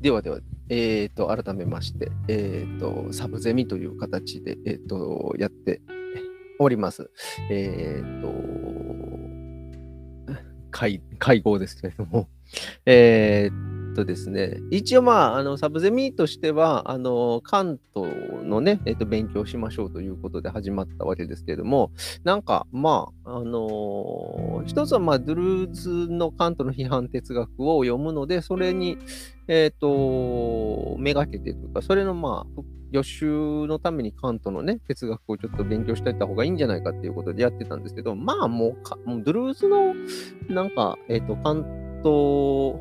ではでは、えっ、と、改めまして、えっ、と、サブゼミという形で、えっ、と、やっております。えっ、と、会、会合ですけれども、えっとですね、一応まあ、あの、サブゼミとしては、あの、関東のね、えっ、と、勉強しましょうということで始まったわけですけれども、なんか、まあ、あの一つは、まあ、ドゥルーズのカントの批判哲学を読むので、それに、えっ、と、めがけてというか、それのまあ、予習のためにカントのね、哲学をちょっと勉強しておいた方がいいんじゃないかっていうことでやってたんですけど、まあもうか、もうドゥルーズの、なんか、えっ、と、カント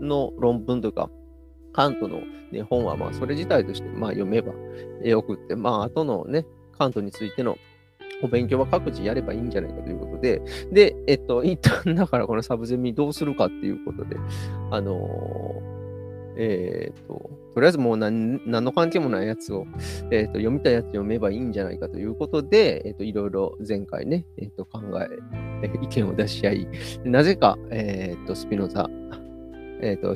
の論文というか、カントの、ね、本はまあそれ自体としてまあ読めばよくって、まあ後のね、カントについてのお勉強は各自やればいいんじゃないかということで、で、えっと、一旦だからこのサブゼミどうするかっていうことで、あのーえっ、と、とりあえずもう何の関係もないやつを、えーと読みたいやつ読めばいいんじゃないかということで、えっ、と、いろいろ前回ね、えっ、と、考え、意見を出し合い、なぜか、えっ、と、スピノザ、えっ、と、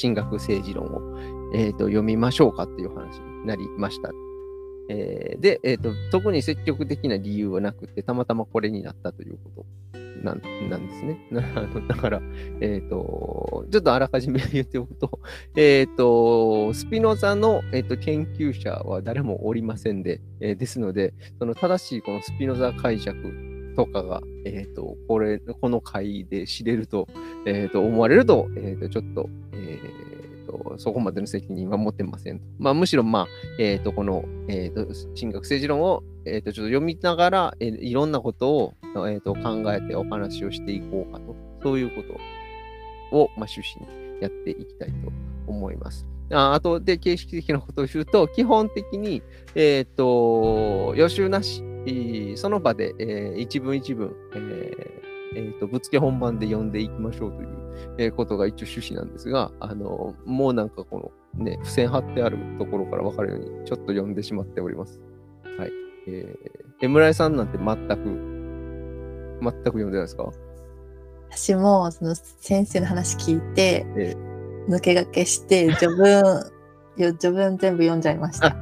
神学政治論を、えっ、と、読みましょうかっていう話になりました。えーで、えっ、と、特に積極的な理由はなくて、たまたまこれになったということなんなんですね。だから、えっ、と、ちょっとあらかじめ言っておくと、えっ、と、スピノザの、えー、と研究者は誰もおりませんで、えーですので、その正しいこのスピノザ解釈とかが、えっ、と、これ、この回で知れると、えっ、と、思われると、えっ、と、ちょっと、えーと、そこまでの責任は持ってませんと。まあ、むしろ、まあ、えっ、と、この、えっ、と、神学政治論を、えっ、と、ちょっと読みながら、えいろんなことを、えー、と考えてお話をしていこうかと。そういうことを、まあ、趣旨にやっていきたいと思います。ああとで、形式的なことを言うと、基本的に、えっ、と、予習なし、その場で、えー一文一文、えーえーと、ぶっつけ本番で読んでいきましょうという、えーことが一応趣旨なんですが、あの、もうなんかこの、ね、付箋貼ってあるところから分かるように、ちょっと読んでしまっております。はい。えー、え村井さんなんて全く、全く読んでないですか？私もその先生の話聞いて、え抜け駆けして序文 よ序文全部読んじゃいました。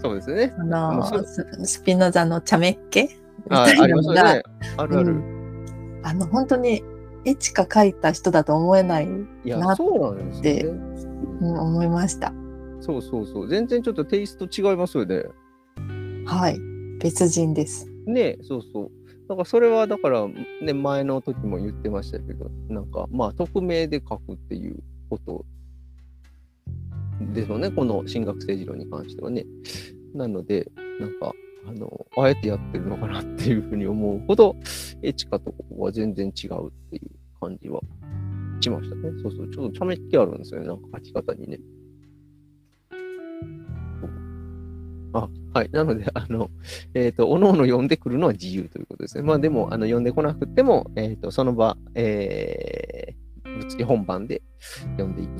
そうですね。あのススピノザの茶目っ気みあたいなのが、ね。あるある。あの本当に絵しか描いた人だと思えない、な、そうなんですでよね。うん、思いました。そうそうそう。全然ちょっとテイスト違いますよね。はい、別人です。ねそうそう。だからそれはだから、ね、前の時も言ってましたけど、なんか、まあ、匿名で書くっていうことですよね、この進学政治論に関してはね。なので、なんか、あの、あえてやってるのかなっていうふうに思うほど、エチカとここは全然違うっていう感じはしましたね。そうそう、ちょっと茶目っ気あるんですよね、なんか書き方にね。あ、はい。なので、あの、えっ、と、おのおの読んでくるのは自由ということですね。まあでも、あの、読んでこなくても、えっ、と、その場、えー、ぶつけ本番で読んでいく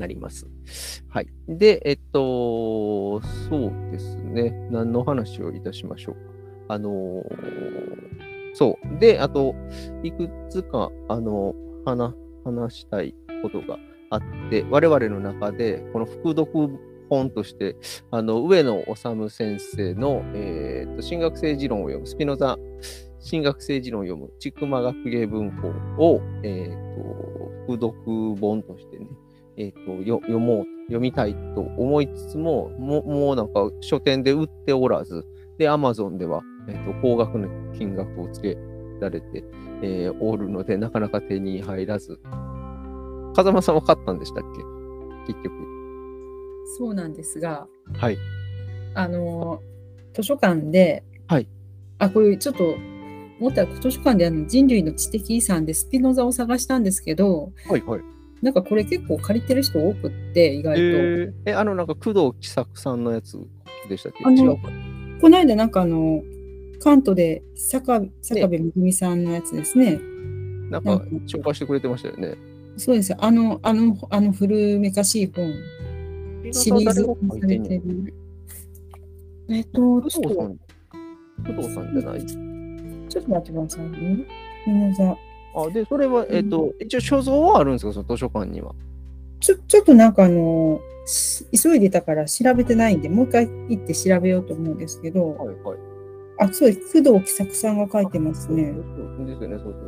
なります。はい。で、えっ、と、そうですね。何の話をいたしましょうか。あのそう。で、あと、いくつか、あの、話、話したいことがあって、我々の中で、この副読本として、あの、上野治先生の、えーと、神学政治論を読む、スピノザ神学政治論を読む、千曲学芸文庫を、えーと、副読本としてね、えーと、よ読もう、読みたいと思いつつも、もうもうなんか書店で売っておらず、で、アマゾンでは、えーと、高額な金額をつけられて、えーおるので、なかなか手に入らず。風間さんは買ったんでしたっけ？結局。そうなんですが、はい。あの、図書館で、はいあ、これちょっと、思ったら図書館であの人類の知的遺産でスピノザを探したんですけど、はいはい。なんかこれ結構借りてる人多くって、意外と。えー、え、あの、なんか工藤喜作さんのやつでしたっけあの違うか？この間なんかあの、関東で坂坂部めぐみさんのやつですね。なんかなんか紹介してくれてましたよね。そうですよ。あの、あの、あの古めかしい本、シリーズ化されてる。えっと、工藤さん、工藤さんじゃない？ちょっと待ってくださいね。皆さん。あ、で、それは、えっ、と、一応所蔵はあるんですか、その図書館には。ちょ、ちょっとなんかあの、し急いでたから調べてないんで、もう一回行って調べようと思うんですけど、はいはい。あ、そうです。工藤喜作さんが書いてますね。そうですよね、そうそうそ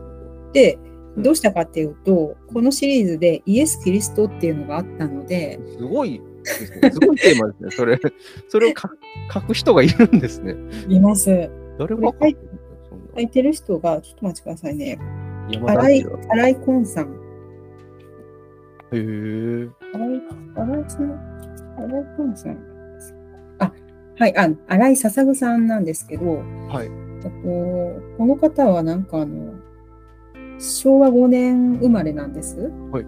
うで、うんどうしたかっていうと、このシリーズでイエス・キリストっていうのがあったので。すごいですね。すごいテーマですね。それ、それを書く書く人がいるんですね。います。誰が書いてる人が、ちょっと待ってくださいね。山田荒井明。荒井コンさん。へえ。荒井、荒井さん、荒井コンさん。あ、はい、あ、荒井笹ぐさんなんですけど、はい。と、この方はなんかあの、昭和5年生まれなんです。はい。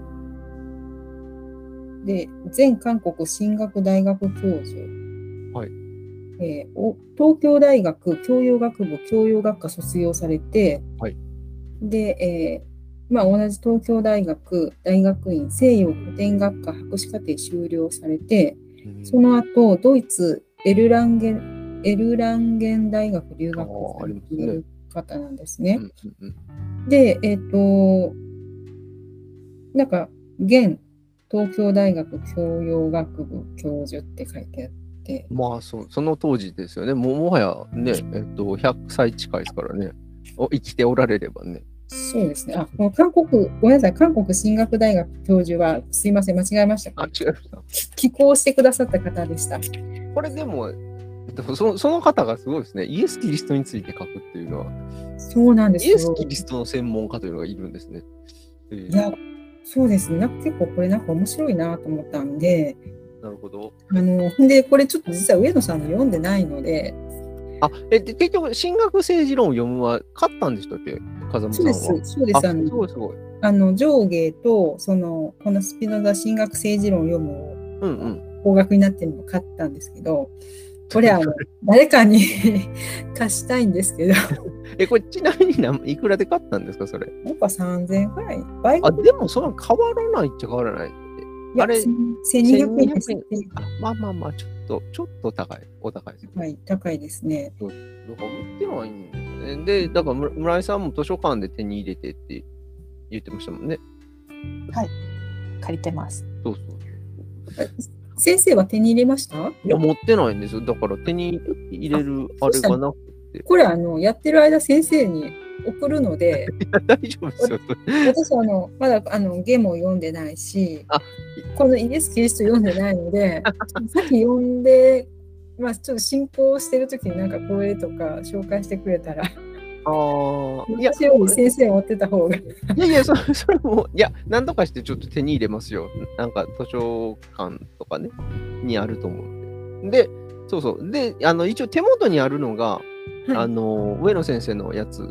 で、前韓国進学大学教授。はい。えーお東京大学教養学部教養学科卒業されて、はい。で、えーまあ、同じ東京大学大学院西洋古典学科博士課程修了されて、その後、ドイツエルランゲン、エルランゲン大学留学されている方なんですね。うんうんうんで、えっ、と、なんか、現東京大学教養学部教授って書いてあって、まあそ、その当時ですよね。もうもはやね、えっと、100歳近いですからね。お生きておられればね。そうですね。あ、この韓国、ごめんなさい、韓国進学大学教授は、すいません、間違えましたあ、か。違いました。寄稿してくださった方でした。これでも、でもそのその方がすごいですね。イエス・キリストについて書くっていうのは、そうなんですイエス・よ。キリストの専門家というのがいるんですね。えーいや、そうですね。なんか結構これなんか面白いなと思ったんで、なるほど。あの、で、これちょっと実は上野さんの読んでないので、あ、え、で結局、進学政治論を読むは勝ったんでしたっけ？風間さんは。そうです、そうです。あ、あのすごいすごい。あの上下とそのこのスピノザ進学政治論を読むうんうん。方角になってるのを買ったんですけど、これは誰かに 貸したいんですけど、や え、これちなみに何いくらで買ったんですか、それ？っぱ3000円くらい。倍あ、でもそんな変わらないっちゃ変わらない。いやあれ1200円です1200あ、まあまあまあ、ちょっと、ちょっと高い。お高いですね。はい、高いですね。だから売ってはいいんですね。で、だから村村井さんも図書館で手に入れてって言ってましたもんね。借りてます。そうそう。先生は手に入れました？いや、持ってないんですよ。だから手に入れるあれがなくて。これあのやってる間先生に送るので、大丈夫ですよ。私あのまだあのゲも読んでないしあ、このイエス・キリスト読んでないので、さっき読んで、まあちょっと進行してる時になんかこれとか紹介してくれたら、ああ、いや、私より先生持ってた方が。いやいや、それ それも、いや、何とかしてちょっと手に入れますよ。なんか図書館とかね、にあると思うんで。で、そうそう。で、あの、一応手元にあるのが、あの、上野先生のやつ、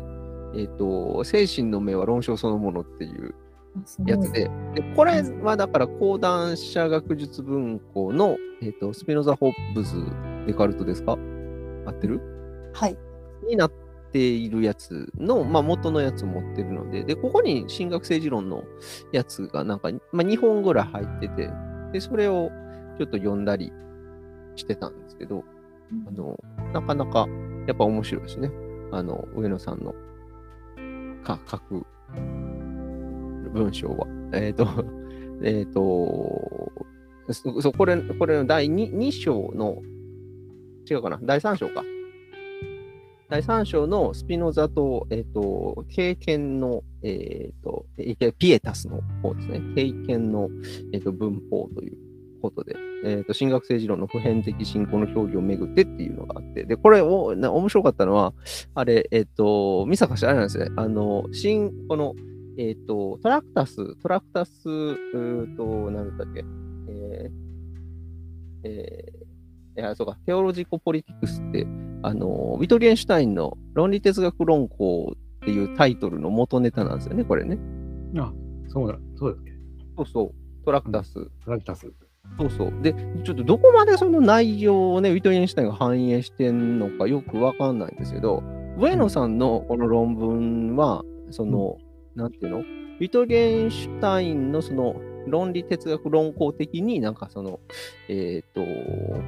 えっ、と、精神の目は論証そのものっていうやつで、でこれはだから講談社学術文庫の、えっとスピノザ・ホッブズ・デカルトですか？合ってる？はい。になっているやつの、まあ、元のやつを持ってるので、で、ここに進学政治論のやつがなんか、まあ、2本ぐらい入ってて、で、それをちょっと読んだりしてたんですけど、あの、なかなかやっぱ面白いですね。あの、上野さんのか書く文章は。えっ、と、えっ、と、そこれ、これの第 2, 2章の、違うかな、第3章か。第3章のスピノザと、えっ、と、経験の、えっ、と、ピエタスの方ですね。経験の、えっ、と、文法ということで、えっ、と、進学政治論の普遍的信仰の表現をめぐってっていうのがあって、で、これを、な面白かったのは、あれ、えっ、と、見坂氏あれなんですね。あの、新、この、えっ、と、トラクタス、トラクタス、うーと、なんだっけ、えー、えー、いや、そうか、テオロジコ・ポリティクスって、あの、ビトゲンシュタインの論理哲学論考っていうタイトルの元ネタなんですよね、これね。あ、そうだ、そうだっけ。そうそう、トラクタス。ラクタス。そうそう。で、ちょっとどこまでその内容をね、ウィトゲンシュタインが反映してんのかよくわかんないんですけど、上野さんのこの論文は、その、なんていうの？ウィトゲンシュタインのその論理哲学論考的になんかその、えっ、と、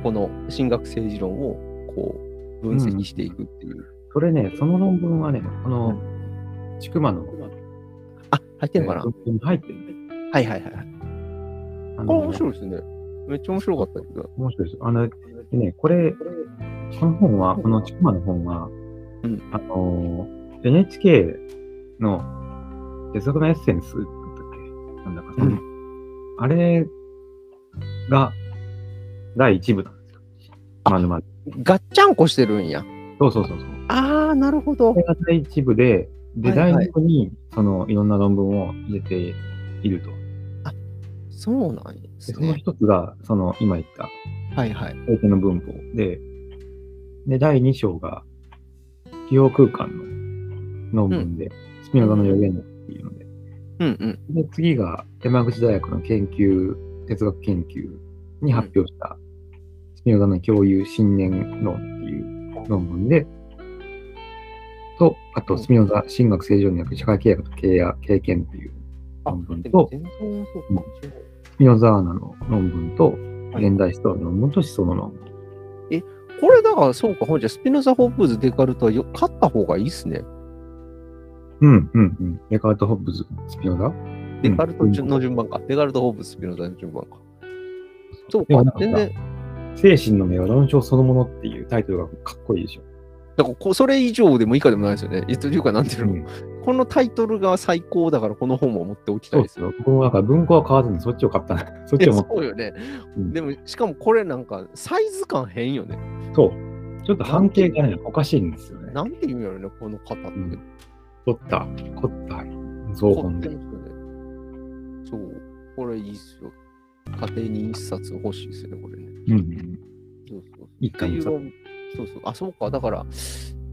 この進学政治論をこう分析していくっていう。それね、その論文はね、この、ちくまの、あ、入ってるのかな、入ってるはいはいはい。あこれ面白いですね。めっちゃ面白かったけど。面白いです。あの、でね、これ、この本は、このちくまの本は、うんあの、NHK の哲学のエッセンスだったっけ？なんだかその、うんあれが第一部なんですよ。まるまる。ガッチャンコしてるんや。そうそうそうそう。ああ、なるほどこれ。が第一部で、で、はいはい第二部に、その、いろんな論文を入れていると。そうなんでですそのね。一つが、その、今言った、はいはい。相手の文法で、で、第2章が、記憶空間の論文で、スピノザの予言っていうので、うんうん。で、次が山口大学の研究、哲学研究に発表した、スピノザの共有信念論っていう論文で、と、あと、スピノザ神学正常による社会契約と経営経験っていうあ論文と、ザーナの論文と、はい現代思想の論文と思想の論文。これだからそうか、ほんじゃスピノザ・ホップズ・デカルトはよ勝った方がいいっすね。うん、うん、うん。デカルト・ホッブズ、スピノザ？デカルト順の順番か。デカルト・ホップズ・スピノザの順番か。そうかか全然。精神の目は論証そのものっていうタイトルがかっこいいでしょ。だからこそれ以上でも以下でもないですよね。いついうか、なんていうの、うんこのタイトルが最高だから、この本も持っておきたいうですよ。僕もなんか文庫は買わずにそっちを買ったな。そっちを持って。そうよね。うんでも、しかもこれなんか、サイズ感変よね。そう。ちょっと半径がね、おかしいんですよね。なんて意味やろね、この方って。うん凝った、凝った造本で。そう、これいいっすよ。家庭に一冊欲しいですよね、これね。うん。そうそう。一っていう巻ののそうそう。あ、そうか。だから、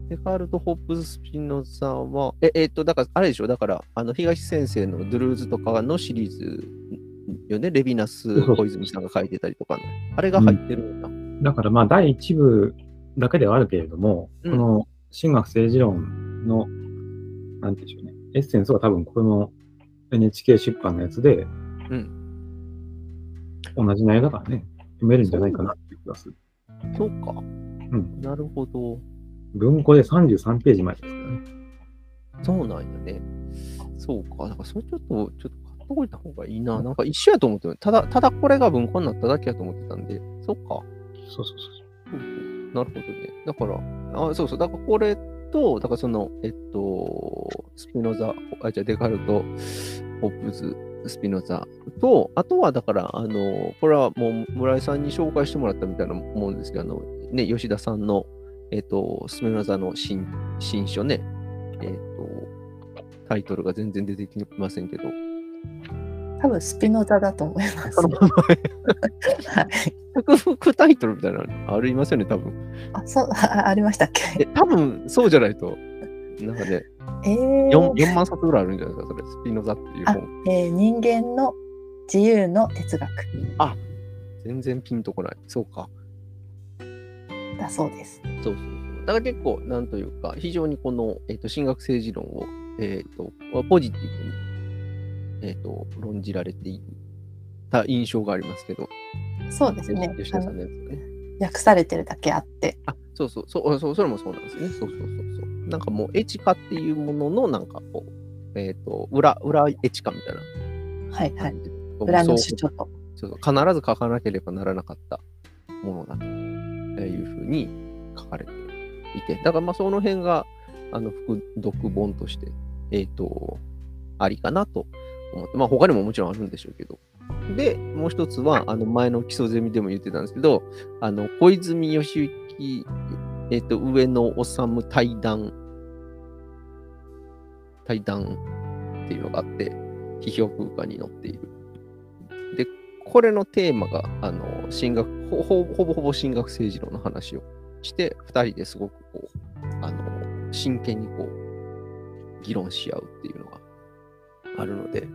デカルト・ホップズ・スピノザは、え、えっと、だから、あれでしょ？だから、あの、東先生のドゥルーズとかのシリーズよね？レヴィナス小泉さんが書いてたりとかの。あれが入ってるんだ。だからまあ第一部だけではあるけれども、うんこの神学政治論の、なんていうんでしょうね、エッセンスは多分この NHK 出版のやつで、うん同じ内容だからね、読めるんじゃないかなっていう気がする。そうか。んなるほど。文庫で33ページ前ですからね。そうなんよね。そうか。だからそれちょっと、ちょっと買っといた方がいいな。なんか一緒やと思ってたただ、ただこれが文庫になっただけやと思ってたんで、そっか。そうそうそうそうなるほどね。だから、あそうそう。だからこれと、だからその、えっと、スピノザ、あ、じゃあデカルト、ホップズ、スピノザと、あとはだから、あの、これはもう村井さんに紹介してもらったみたいなもんですけど、あの、ね、吉田さんの、えっと、スピノザの新新書ね、えっと、タイトルが全然出てきませんけど、多分スピノザだと思います。はい。タイトルみたいなのありますよね、多分。あ、そう、あありましたっけ？え、多分そうじゃないと、なんかね、えー 4, 4万冊ぐらいあるんじゃないですか、それ、スピノザっていうあ本。、えー人間の自由の哲学全然ピンとこない。そうか。だそうです。そうそうそう。だから結構、なんというか、非常にこの、えっと神学政治論を、えっとポジティブに、えっと論じられていた印象がありますけど、そうですね。吉田さんあののやね。訳されてるだけあって。あ、そうそうそう、そうそれもそうなんですね。そうそうそうそう。なんかもう、エチカっていうものの、なんかこう、えっ、と、裏、裏エチカみたいなはいはい。裏のそう主張と。そうそう必ず書かなければならなかったものだというふうに書かれていて、だからまあその辺があの副読本として、えっ、と、ありかなと思って、まあ他にももちろんあるんでしょうけど。で、もう一つは、あの前の基礎ゼミでも言ってたんですけど、あの小泉義行、えっ、と、上野治対談、対談っていうのがあって、批評空間に載っている。これのテーマが、あの、進学、ほほぼほぼ進学政治論の話をして、二人ですごくこう、あの、真剣にこう、議論し合うっていうのがあるので、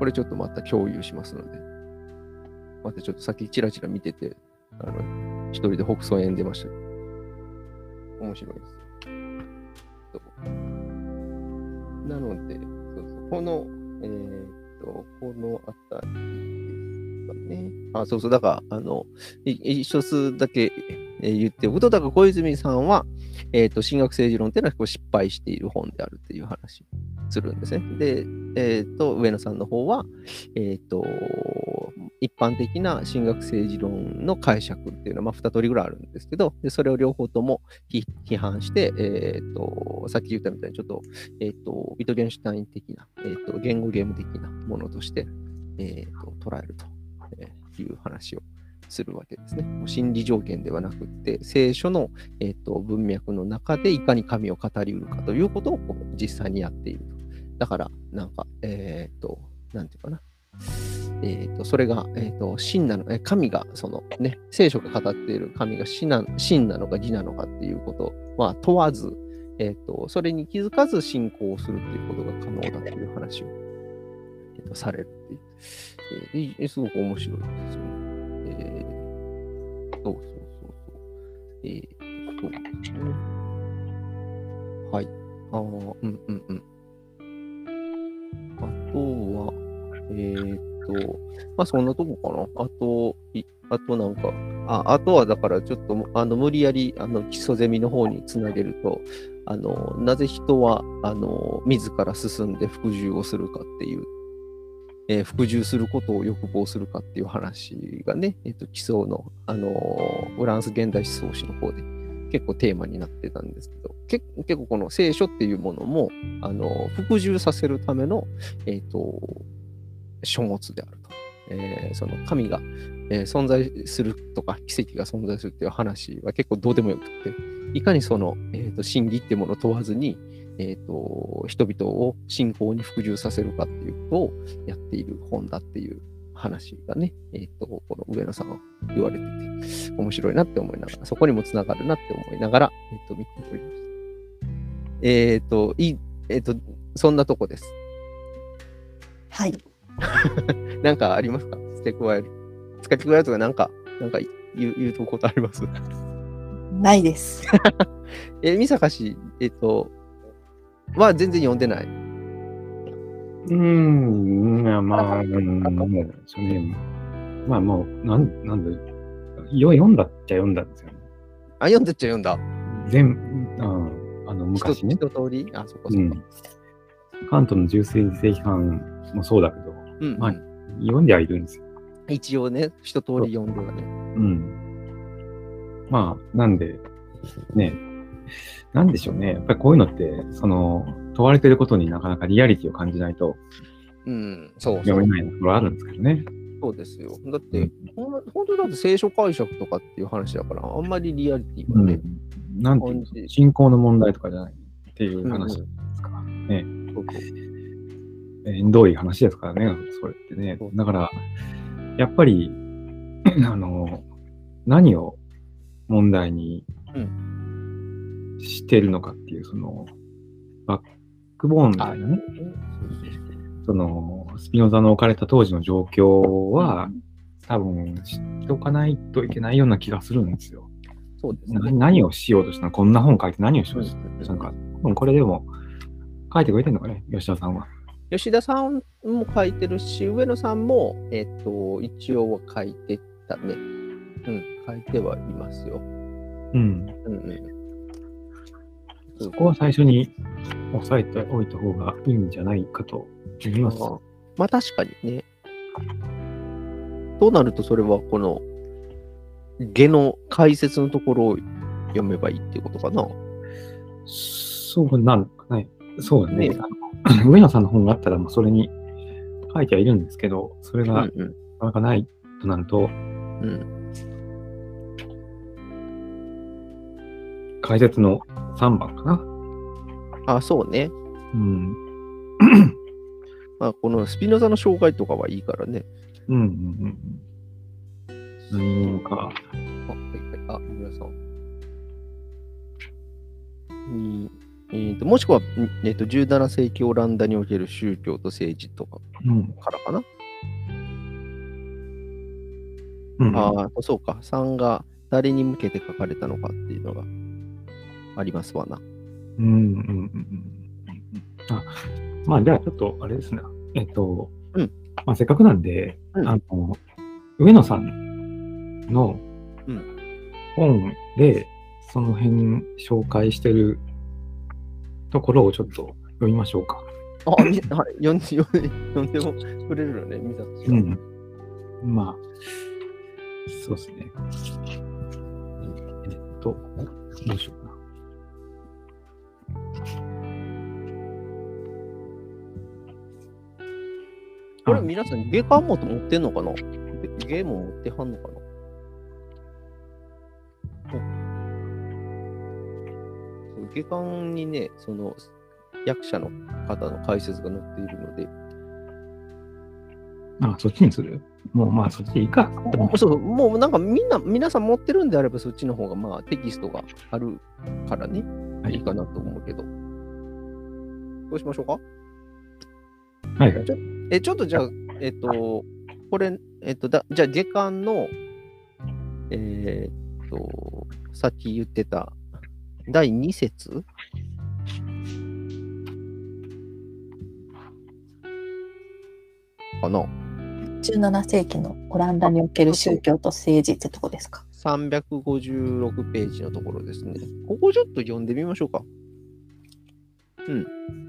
これちょっとまた共有しますので、またちょっとさっきチラチラ見てて、あの、一人で北総園出ました。面白いです。なので、そうそうこの、えーっと、このあたりね。あ、そうそう、だから、あの、い一つだけ言っておくと、だから小泉さんは、えーと、進学政治論っていうのはこう失敗している本であるっていう話するんですね。で、えーと、上野さんの方は、えーと、一般的な神学政治論の解釈っていうのは、まあ、2通りぐらいあるんですけど、でそれを両方とも批判して、えーと、さっき言ったみたいに、ちょっと,、えーとビトゲンシュタイン的な、えーと、言語ゲーム的なものとして、えーと捉えると、いう話をするわけですね。もう心理条件ではなくって、聖書の、えー、と文脈の中でいかに神を語りうるかということをこう実際にやっていると。だから、なんか、えっ、と、なんていうかな。えー、とそれが、えー、と真なの、え神が、そのね、聖書が語っている神が真な真なのか義なのかっていうことは問わず、えー、とそれに気づかず信仰をするっていうことが可能だという話を、えー、とされるっていう、えーすごく面白いですよね。えー、そうそうそうそう。えー、そうですね。はい。ああ、うんうんうん。あとは、えー、っと、まあそんなとこかな。あと、いあとなんか、ああとはだからちょっとあの無理やりあの基礎ゼミの方につなげると、あのなぜ人はあの自ら進んで服従をするかっていう、えー服従することを欲望するかっていう話がね、えっと基礎の、あのフランス現代思想史の方で結構テーマになってたんですけど、け結構この聖書っていうものも、あの服従させるための、えっと書物であると。えーその神が、えー存在するとか奇跡が存在するっていう話は結構どうでもよくて、いかにその、えーと真理っていうものを問わずに、えーと人々を信仰に服従させるかっていうことをやっている本だっていう話がね、えーとこの上野さんが言われてて、面白いなって思いながら、そこにもつながるなって思いながら、えーと見ておりました。えっ、と、いい、えっ、と、そんなとこです。はい。なんかありますか？付け加える。付け加えるとか、なんか、なんか言う言うとことあります？ないです。え、三坂氏、えっ、と、は全然読んでない。うーん、まあ、うん、もう、それね、まあもう、なん、なんだ、よ読んだっちゃ読んだんですよね。あ、読んでっちゃ読んだ。全、うん、あの、昔ね一。一通り？あ、そっかそっか。うん。関東の重生正批判もそうだけど、うん、まあ読んではいるんですよ。一応ね、一通り読んではね。うん。まあ、なんで、ね、なんでしょうね。やっぱりこういうのって、その、問われてることになかなかリアリティを感じないとうん、そうそ読めう。ないところあるんですけどね。そうですよ。だって、ほんま本当だって聖書解釈とかっていう話だから、あんまりリアリティがね、うん。なんていうの信仰の問題とかじゃないっていう話ですからね。そうそうえーどういう話ですからね、それってね。だから、やっぱり、あの、何を問題にうしてるのかっていう、その、バックボーンみたいなね、その、スピノザの置かれた当時の状況は、多分知っておかないといけないような気がするんですよ。そうですなね。何をしようとしたの？こんな本書いて何をしようとうんしたのか。多分これでも書いてくれてるのかね、吉田さんは。吉田さんも書いてるし、上野さんも、えっ、と、一応は書いてたね。うん、書いてはいますよ。うん。うんうん。そこは最初に押さえておいた方がいいんじゃないかと思います。まあまあ確かにね。となると、それはこの、下の解説のところを読めばいいっていうことかな。そうなんかね。そうだね。ね 上野さんの本があったら、まあ、それに書いてはいるんですけど、それがなうんうん。かなかないとなると、うん。解説の3番かな。あ、そうね。うん。まあ、このスピノザの紹介とかはいいからね。うんうんうんうん。何者か。あ、はいはい。あ、皆さん。にえーともしくは、んえーと、17世紀オランダにおける宗教と政治とかうん。からかな。うん、ああ、そうか。3が誰に向けて書かれたのかっていうのがありますわな。うんうんうんうん。あ、まあじゃあちょっとあれですね。えっと、うんまあせっかくなんで、うんあの、上野さんのうん本でその辺紹介してるところをちょっと読みましょうか。あ、みはい、読んで、読んで読んでもくれるのね、見たうん。まあ、そうですね。えっと、どうしようかな。これあ皆さん、ゲカンモと持ってんのかな？ゲーム持ってはんのかな？下巻にね、その役者の方の解説が載っているので、あ、そっちにする？もうまあそっちでいいか。そう、もうなんかみんな、皆さん持ってるんであればそっちの方がまあテキストがあるからね、はい。いいかなと思うけど。どうしましょうか？はいはい。え、ちょっとじゃあ、えっと、これ、えっと、だじゃあ、下巻の、えーっと、さっき言ってた第2節？かな？17世紀のオランダにおける宗教と政治ってとこですか？356ページのところですね。ここちょっと読んでみましょうか。うん。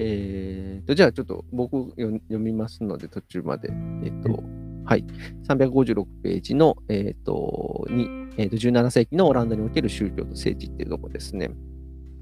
えーと、じゃあちょっと僕読読みますので途中まで。えっ、と、はい。356ページの、えっ、と、に、えーと、17世紀のオランダにおける宗教と政治っていうところですね。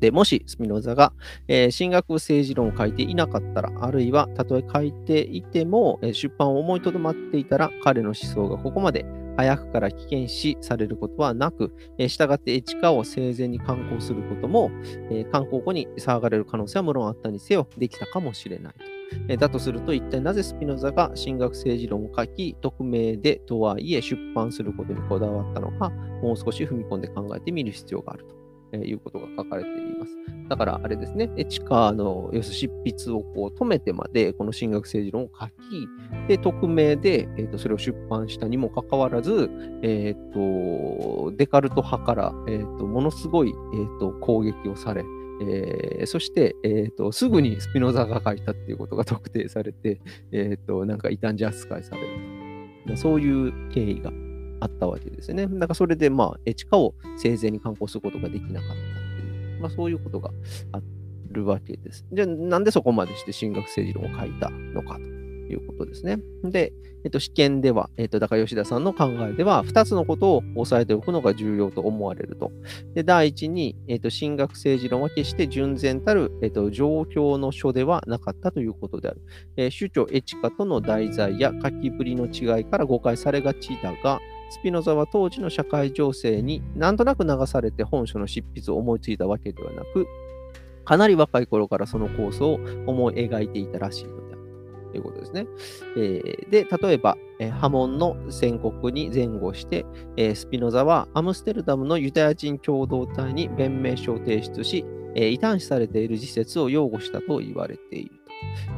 で、もしスピノザが、えー神学政治論を書いていなかったら、あるいはたとえ書いていても、えー出版を思いとどまっていたら、彼の思想がここまで早くから危険視されることはなく、えー従ってエチカを生前に観光することも、えー刊行後に騒がれる可能性は無論あったにせよ、できたかもしれないと。えーだとすると、一体なぜスピノザが神学政治論を書き、匿名でとはいえ出版することにこだわったのか、もう少し踏み込んで考えてみる必要があると。えーいうことが書かれています。だからあれですね、エチカの要する執筆をこう止めてまで、この神学政治論を書き、で、匿名で、えー、とそれを出版したにもかかわらず、えー、とデカルト派から、えー、とものすごい、えー、と攻撃をされ、えーそして、えー、とすぐにスピノザが書いたっていうことが特定されて、えー、となんか異端児扱いされる。そういう経緯があったわけですね。だからそれで、まあ、エチカを生前に刊行することができなかったっていう、まあ、そういうことがあるわけです。じゃあ、なんでそこまでして神学政治論を書いたのかということですね。で、えっと、試験では、えっと、だから吉田さんの考えでは、2つのことを押さえておくのが重要と思われると。で、第一に、えっと、神学政治論は決して純然たる、えっと、状況の書ではなかったということである。えー宗教エチカとの題材や書きぶりの違いから誤解されがちだが、スピノザは当時の社会情勢になんとなく流されて本書の執筆を思いついたわけではなく、かなり若い頃からその構想を思い描いていたらしいのであるということですね。えーで、例えば、えー波紋の宣告に前後して、えースピノザはアムステルダムのユダヤ人共同体に弁明書を提出し、え異端視されている自説を擁護したと言われている。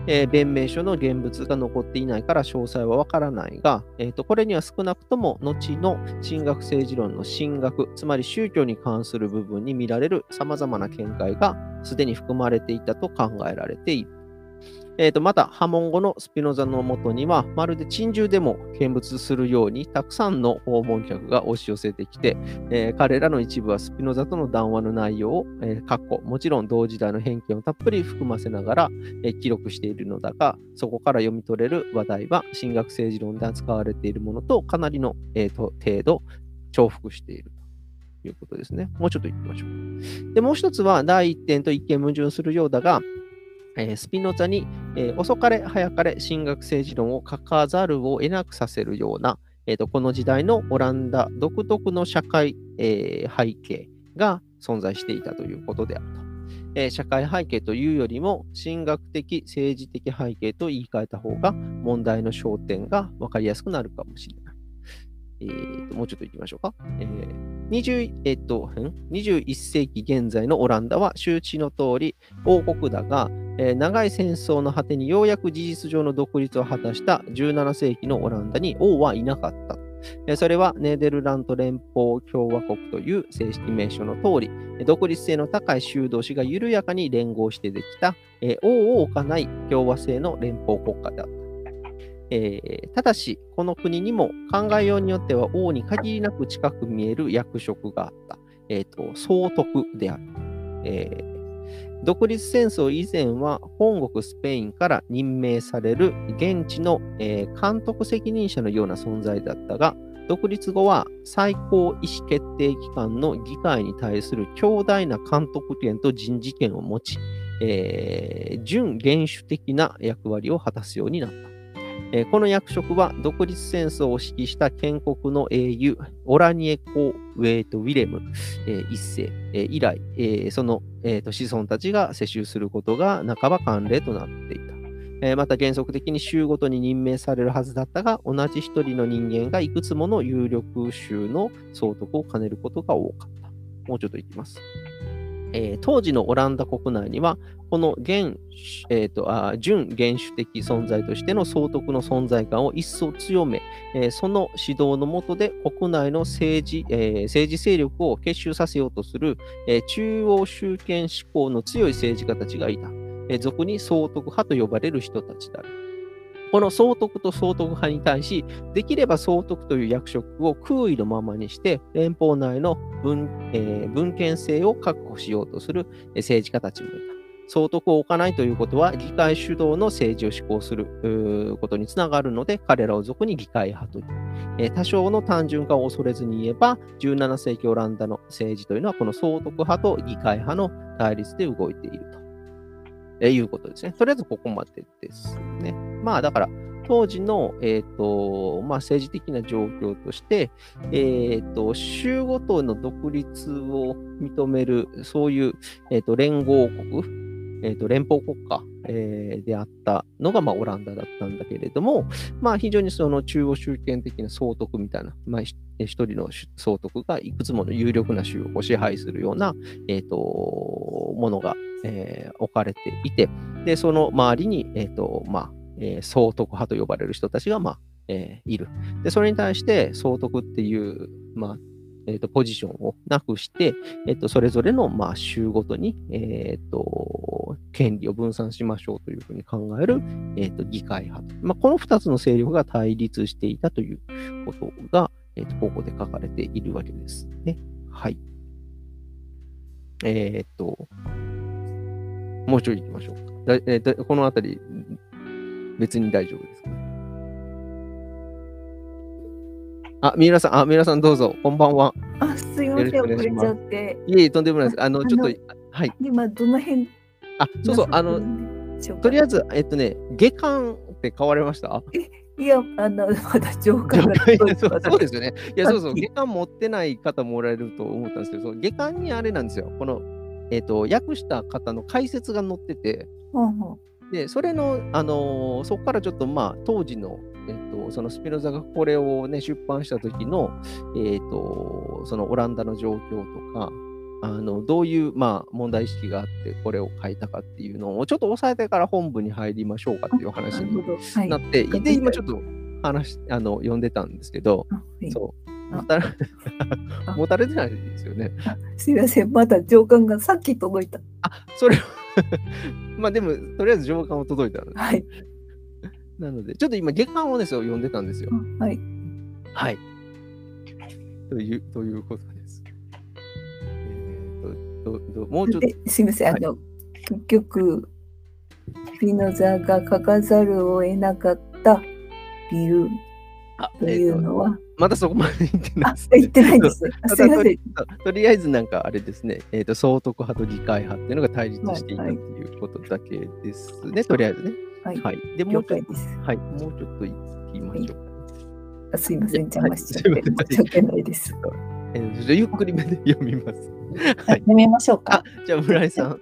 えー弁明書の現物が残っていないから詳細はわからないが、えーと、これには少なくとも後の神学政治論の神学、つまり宗教に関する部分に見られるさまざまな見解がすでに含まれていたと考えられている。えーとまた、波紋後のスピノザのもとには、まるで珍獣でも見物するように、たくさんの訪問客が押し寄せてきて、えー彼らの一部はスピノザとの談話の内容を、えー、かっこもちろん同時代の偏見をたっぷり含ませながら、えー記録しているのだが、そこから読み取れる話題は、神学政治論で扱われているものとかなりの、えーと程度重複しているということですね。もうちょっと言ってみましょう。で、もう一つは、第一点と一見矛盾するようだが、えースピノザに、えー遅かれ早かれ神学政治論を書かざるを得なくさせるような、えーとこの時代のオランダ独特の社会、えー背景が存在していたということであると。え社会背景というよりも神学的政治的背景と言い換えた方が問題の焦点が分かりやすくなるかもしれない。えーともうちょっと行きましょうか。えー20えっと、21世紀現在のオランダは周知の通り王国だが、えー長い戦争の果てにようやく事実上の独立を果たした17世紀のオランダに王はいなかった。えーそれはネーデルラント連邦共和国という正式名称の通り、独立性の高い州同士が緩やかに連合してできた、えー王を置かない共和制の連邦国家であった。えーただし、この国にも考えようによっては王に限りなく近く見える役職があった。えーと総督である。えー独立戦争以前は本国スペインから任命される現地の、え監督責任者のような存在だったが、独立後は最高意思決定機関の議会に対する強大な監督権と人事権を持ち、えー準原首的な役割を果たすようになった。えーこの役職は独立戦争を指揮した建国の英雄、オラニエコ・ウェイト・ウィレム、えー一世、えー以来、えーその、えーと子孫たちが世襲することが半ば慣例となっていた。えーまた原則的に州ごとに任命されるはずだったが、同じ一人の人間がいくつもの有力州の総督を兼ねることが多かった。もうちょっといきます。えー当時のオランダ国内には、この現、えーとあ準原首的存在としての総督の存在感を一層強め、えーその指導の下で国内の政治,、えー政治勢力を結集させようとする、え中央集権志向の強い政治家たちがいた。え俗に総督派と呼ばれる人たちである。この総督と総督派に対し、できれば総督という役職を空位のままにして、連邦内の分,、えー分権制を確保しようとする政治家たちもいた。総督を置かないということは、議会主導の政治を施行することにつながるので、彼らを俗に議会派という。えー多少の単純化を恐れずに言えば、17世紀オランダの政治というのは、この総督派と議会派の対立で動いていると。えいうことですね。とりあえずここまでですね。まあだから、当時の、えーとまあ、政治的な状況として、えー、と州ごとの独立を認める、そういう、えー、と連合国、えー、と連邦国家、えーであったのが、まあ、オランダだったんだけれども、まあ、非常にその中央集権的な総督みたいな、まあ、一人の総督がいくつもの有力な州を支配するような、えー、とものが、えー置かれていて、でその周りに、えーとまあえー総督派と呼ばれる人たちが、まあえーいる。で、それに対して総督っていう、まあえーとポジションをなくして、えーとそれぞれの、まあ、州ごとに、えーと権利を分散しましょうというふうに考える、えーと議会派と。まあ、この2つの勢力が対立していたということが、えーとここで書かれているわけですね。はい。えっ、と、もうちょい行きましょうか。だえーとこのあたり、別に大丈夫ですか？あ、三浦さん、あ、三浦さんどうぞ、こんばんは。あ、すいません、遅れちゃって。いえいえ、とんでもないです。あの、あちょっとはい。今、どの辺？あ、そうそう、あの、とりあえず、えっとね、下巻って買われました？いや、あの、まだ上官が そうですよね。いや、そうそう、下巻持ってない方もおられると思ったんですけど、下巻にあれなんですよ。この、えっと、訳した方の解説が載ってて、で、それの、あのーそこからちょっと、まあ、当時の、えっと、そのスピノザがこれをね、出版した時の、えっと、そのオランダの状況とか、あの、どういう、まあ、問題意識があって、これを書いたかっていうのを、ちょっと押さえてから本部に入りましょうかっていう話になって、はい。で、今ちょっと話、あの、読んでたんですけど、あはい。そう。あもたれあもたれてないですよね。すいません、まだ上官がさっき届いた。あ、それは まあでも、とりあえず上巻は届いたので。はい。なので、ちょっと今、下巻をですよ、読んでたんですよ。あはい。はい。という、ということです。えーと、どどもうちょっと、ですいません、あはいの、結局、スピノザが書かざるを得なかった理由あというのは、まだそこまで言ってないあです、、言ってないんです。すいませんだとり。あえずなんかあれですね、えーと、総督派と議会派っていうのが対立していたとはいいうことだけですね、とりあえずね。はい。はい。で、も了うちょっと。はい、もうちょっっと言いましょうか。あすいません、邪魔しちゃって。申し訳ないです。えーじゃあゆっくりめで読みます。はい。読みましょうあか。、じゃあ村井さん。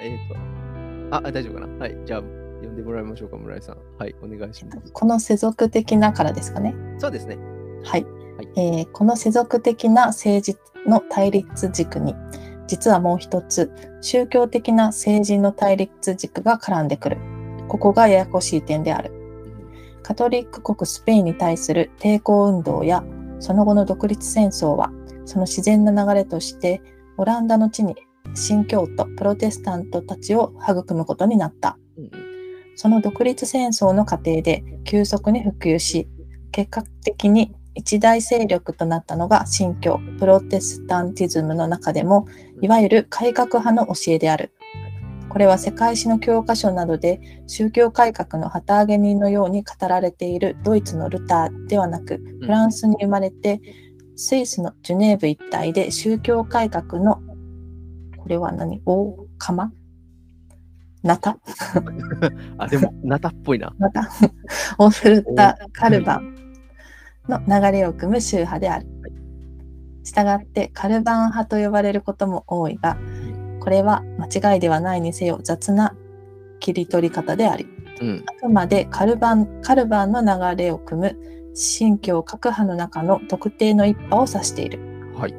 えっ、と、あ、あ大丈夫かなはい。じゃあ、読んでもらいましょうか、村井さん。はい、お願いします。この世俗的なからですかね。そうですね。はい、はいえーこの世俗的な政治の対立軸に実はもう一つ宗教的な政治の対立軸が絡んでくるここがややこしい点であるカトリック国スペインに対する抵抗運動やその後の独立戦争はその自然な流れとしてオランダの地に新教徒プロテスタントたちを育むことになったうんうんその独立戦争の過程で急速に普及し、結果的に一大勢力となったのが新教プロテスタンティズムの中でもいわゆる改革派の教えである。これは世界史の教科書などで宗教改革の旗揚げ人のように語られているドイツのルターではなくフランスに生まれてスイスのジュネーブ一帯で宗教改革のこれは何？大釜？ナタ？あ、でも、ナタっぽいな。ナタ？を振るったカルバンの流れを組む宗派である。したがってカルバン派と呼ばれることも多いが、これは間違いではないにせよ雑な切り取り方であり、うん。あくまでカルバンカルバンの流れを組む新教各派の中の特定の一派を指している。はい。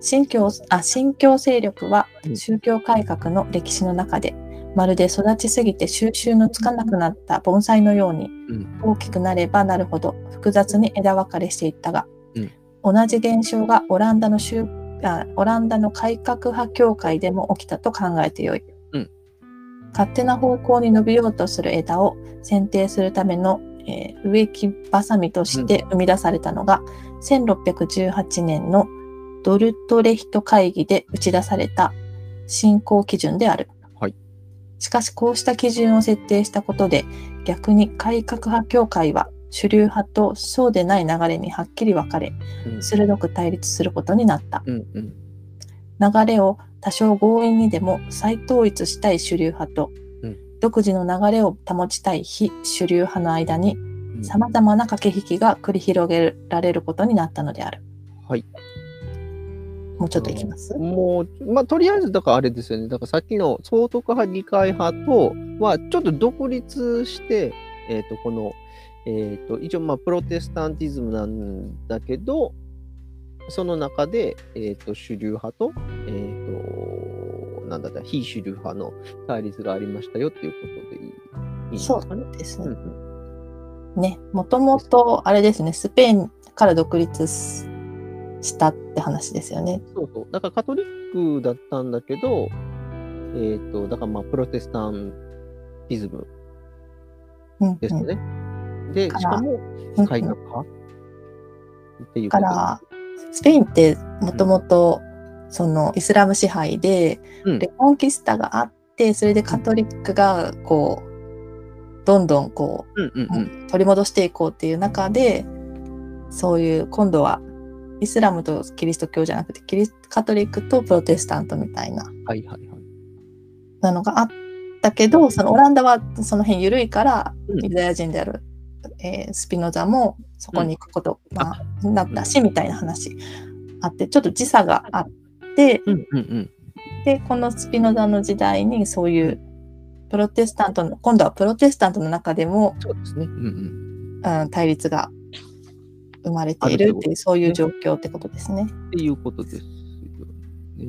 新教あ新教勢力はうん宗教改革の歴史の中で、まるで育ちすぎて収集のつかなくなった盆栽のようにうん。大きくなればなるほど複雑に枝分かれしていったが、うん同じ現象がオランダの宗あオランダの改革派協会でも起きたと考えてよい。うん勝手な方向に伸びようとする枝を剪定するための、えー植木ばさみとして生み出されたのが、1618年のドルトレヒト会議で打ち出された進行基準である。はいしかしこうした基準を設定したことで逆に改革派協会は主流派とそうでない流れにはっきり分かれうん。鋭く対立することになった。うん。うん。流れを多少強引にでも再統一したい主流派と、うん独自の流れを保ちたい非主流派の間にうん様々な駆け引きが繰り広げられることになったのである。はい。もうちょっといきます？もう、まあ、とりあえず、だからあれですよね。だからさっきの総督派、議会派とは、ちょっと独立して、えっ、と、この、えっ、と、一応、まあ、プロテスタンティズムなんだけど、その中で、えっ、と、主流派と、えっ、と、なんだった、非主流派の対立がありましたよっていうことでいいいいんですそかね？うですね。うんね、もともとあれですね、スペインから独立ししたって話ですよね。そうそう。だからカトリックだったんだけど、えっ、と、だからまあ、プロテスタンティズムうんですよね。で、からしかもうん改革派、っていうから、スペインってもともとそのイスラム支配で、うんレコンキスタがあって、それでカトリックがこう、どんどんこうんうんう、うん。取り戻していこうっていう中で、そういう今度はイスラムとキリスト教じゃなくてキリスカトリックとプロテスタントみたいなはいはいはい。なのがあったけど、そのオランダはその辺緩いから、うんユダヤ人である、えースピノザもそこに行くことがなったし、みたいな話あって、ちょっと時差があって、うんうんうん。で、このスピノザの時代にそういうプロテスタントの、今度はプロテスタントの中でも、そうですね。うんうん。うん、対立が生まれているっていう、そういう状況ってことですね。っていうことですよね。うん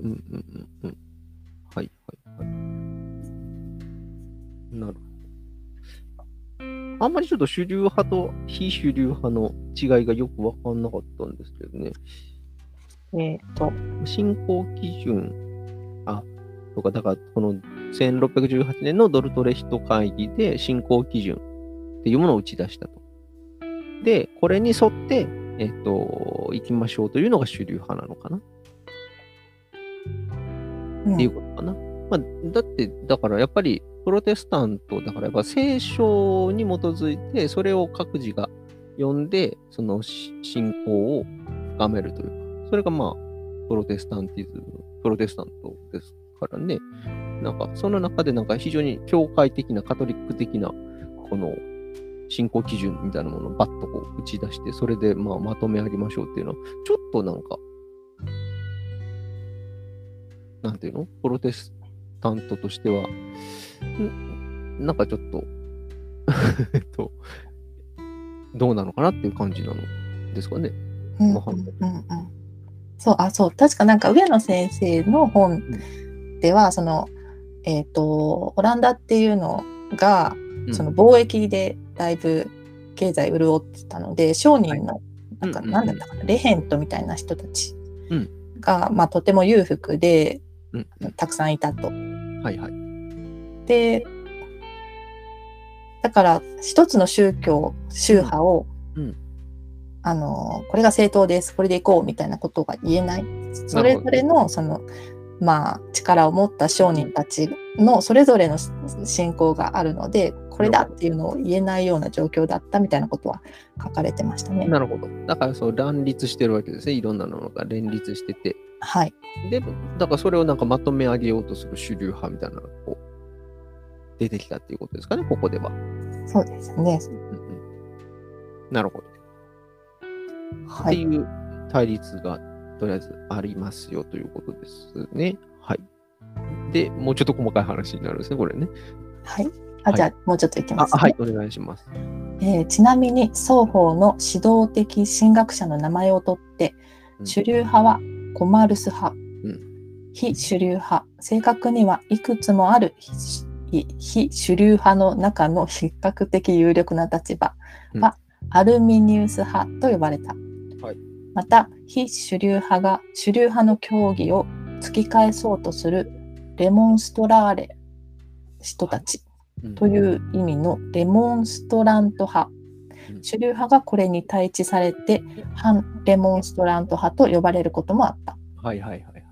うんうんうん。はいはいはい。なるほど。あんまりちょっと主流派と非主流派の違いがよくわかんなかったんですけどね。えっ、と、進行基準、あ、とか、だから、この1618年のドルトレヒト会議で進行基準っていうものを打ち出したと。で、これに沿って、えっと、行きましょうというのが主流派なのかなうんっていうことかな。まあ、だって、だからやっぱり、プロテスタントだからやっぱ聖書に基づいて、それを各自が読んで、そのし信仰を深めるというか、それがまあ、プロテスタンティズム、プロテスタントですからね。なんか、その中でなんか非常に教会的な、カトリック的な、この信仰基準みたいなものをバッとこう打ち出して、それでまあまとめ上げましょうっていうのは、ちょっとなんか、なんていうの？プロテスタントとしては、ん？なんかちょっと、えっと、どうなのかなっていう感じなのですかね。そう、あ、そう、確かなんか上野先生の本では、その、えっ、と、オランダっていうのが、その貿易でだいぶ経済潤ってたので、商人の、なんか、なんだったかな、レヘントみたいな人たちうん。が、まあ、とても裕福で、うん。たくさんいたと。はいはい。で、だから、一つの宗教、宗派を、うん。あのこれが正当ですこれでいこうみたいなことが言えない。それぞれのそのまあ力を持った商人たちのそれぞれの信仰があるのでこれだっていうのを言えないような状況だったみたいなことは書かれてましたね。なるほど。だからそう乱立してるわけですね。いろんなのが連立してて。はい。で、だからそれをなんかまとめ上げようとする主流派みたいなのがこう出てきたっていうことですかね、ここでは。そうですね。うんうん、なるほど。はい。っていう対立がとりあえずありますよということですね。はい。で、もうちょっと細かい話になるんですね、これね。はい。あ、じゃあ、もうちょっといきます、ね。あはい、お願いします。えーちなみに双方の指導的神学者の名前を取って、うん。主流派はコマルス派、ん。非主流派。正確にはいくつもある非非主流派の中の比較的有力な立場。は、アルミニウス派と呼ばれた、はい。また非主流派が主流派の教義を突き返そうとするレモンストラーレ人たち。うんという意味のレモンストラント派。うん。主流派がこれに対峙されて反レモンストラント派と呼ばれることもあった。はいはいはい。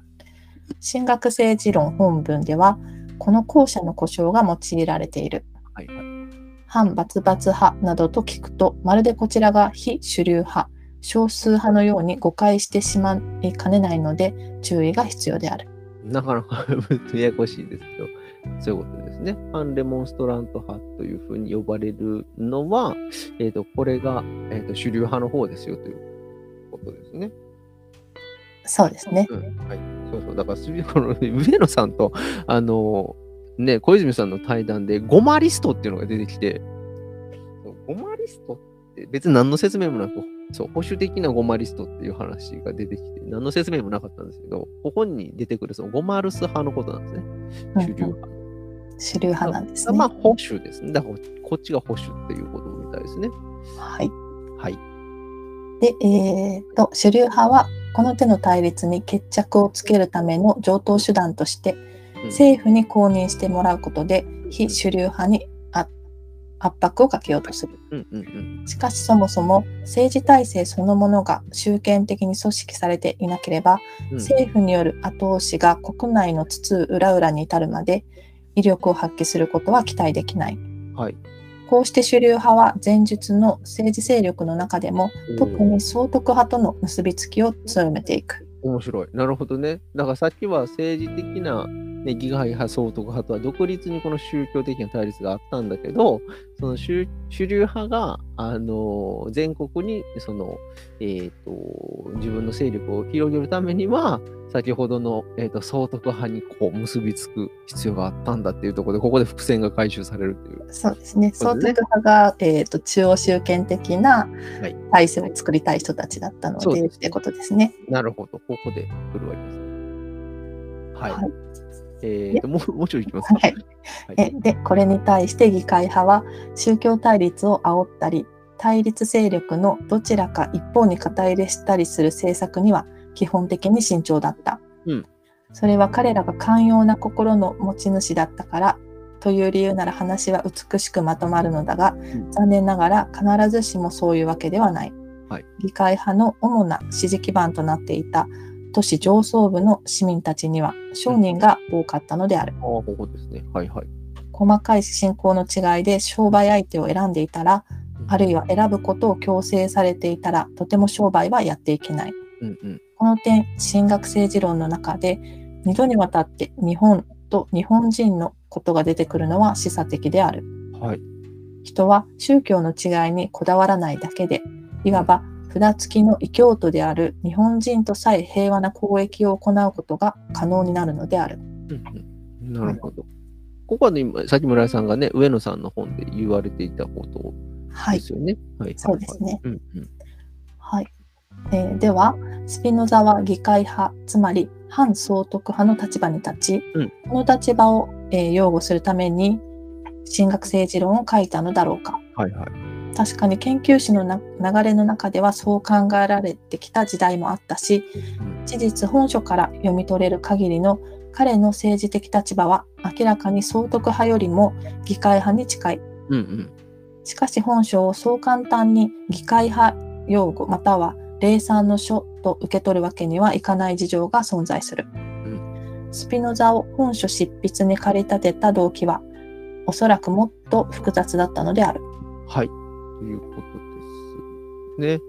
神学政治論本文ではこの後者の呼称が用いられている。はいはい。反バツバツ派などと聞くとまるでこちらが非主流派少数派のように誤解してしまいかねないので注意が必要である。なかなか ややこしいですけど、そういうことですね。反レモンストラント派というふうに呼ばれるのは、えっ、と、これが、えー、と主流派の方ですよということですね。そうですねうん。はい。そうそう。だから、す この上野さんと、あの、ね、小泉さんの対談で、ゴマリストっていうのが出てきて、ゴマリストって別に何の説明もなく、そう、保守的なゴマリストっていう話が出てきて、何の説明もなかったんですけど、ここに出てくるそのゴマルス派のことなんですね。うん主流派。主流派なんですね。まあ、保守ですね。だから、こっちが保守っていうことみたいですね。はい。はい。で、えーと、主流派はこの手の対立に決着をつけるための上等手段として、うん政府に公認してもらうことで、非主流派にあ圧迫をかけようとする。うんうんうん。しかしそもそも政治体制そのものが集権的に組織されていなければ、うん政府による後押しが国内の津々浦々に至るまで威力を発揮することは期待できない。はい。こうして主流派は前述の政治勢力の中でも特に総督派との結びつきを強めていく。面白い。なるほどね。だからさっきは政治的な、ね、議会派、総督派とは独立にこの宗教的な対立があったんだけど、その主主流派が、あの全国にその、えー、と自分の勢力を広げるためには、先ほどの、えー、と総督派にこう結びつく必要があったんだっていうところで、ここで伏線が回収されるという。そうですね。総督派が、えー、と中央集権的なはい体制を作りたい人たちだったので、そうですってことですね。なるほど。ここで来るわけですね。はい。はいえー、ともう もうちょいいきます。か。はい。えでこれに対して議会派は宗教対立を煽ったり対立勢力のどちらか一方に肩入れしたりする政策には基本的に慎重だった、うん。それは彼らが寛容な心の持ち主だったからという理由なら話は美しくまとまるのだが、ん。残念ながら必ずしもそういうわけではない、はい。議会派の主な支持基盤となっていた都市上層部の市民たちには商人が多かったのである、ああ、ここですね。はいはい。細かい信仰の違いで商売相手を選んでいたら、あるいは選ぶことを強制されていたら、とても商売はやっていけない。うんうん。この点、神学政治論の中で、二度にわたって日本と日本人のことが出てくるのは示唆的である。はい。人は宗教の違いにこだわらないだけで、いわば札付きの異教徒である日本人とさえ平和な交易を行うことが可能になるのである。うん、なるほど。ここはね、今、さっき村井さんがね、上野さんの本で言われていたこと。ですよね。はい。そうですねうんうん。はい。えーでは、スピノザは議会派、つまり反総督派の立場に立ち、うんこの立場を、えー擁護するために神学政治論を書いたのだろうか。はいはい。確かに研究史のな流れの中ではそう考えられてきた時代もあったし、うん事実本書から読み取れる限りの彼の政治的立場は明らかに総督派よりも議会派に近い。うんうん。しかし本書をそう簡単に議会派用語または霊産の書と受け取るわけにはいかない事情が存在する。スピノザを本書執筆に駆り立てた動機は、おそらくもっと複雑だったのである。はい。ということですね。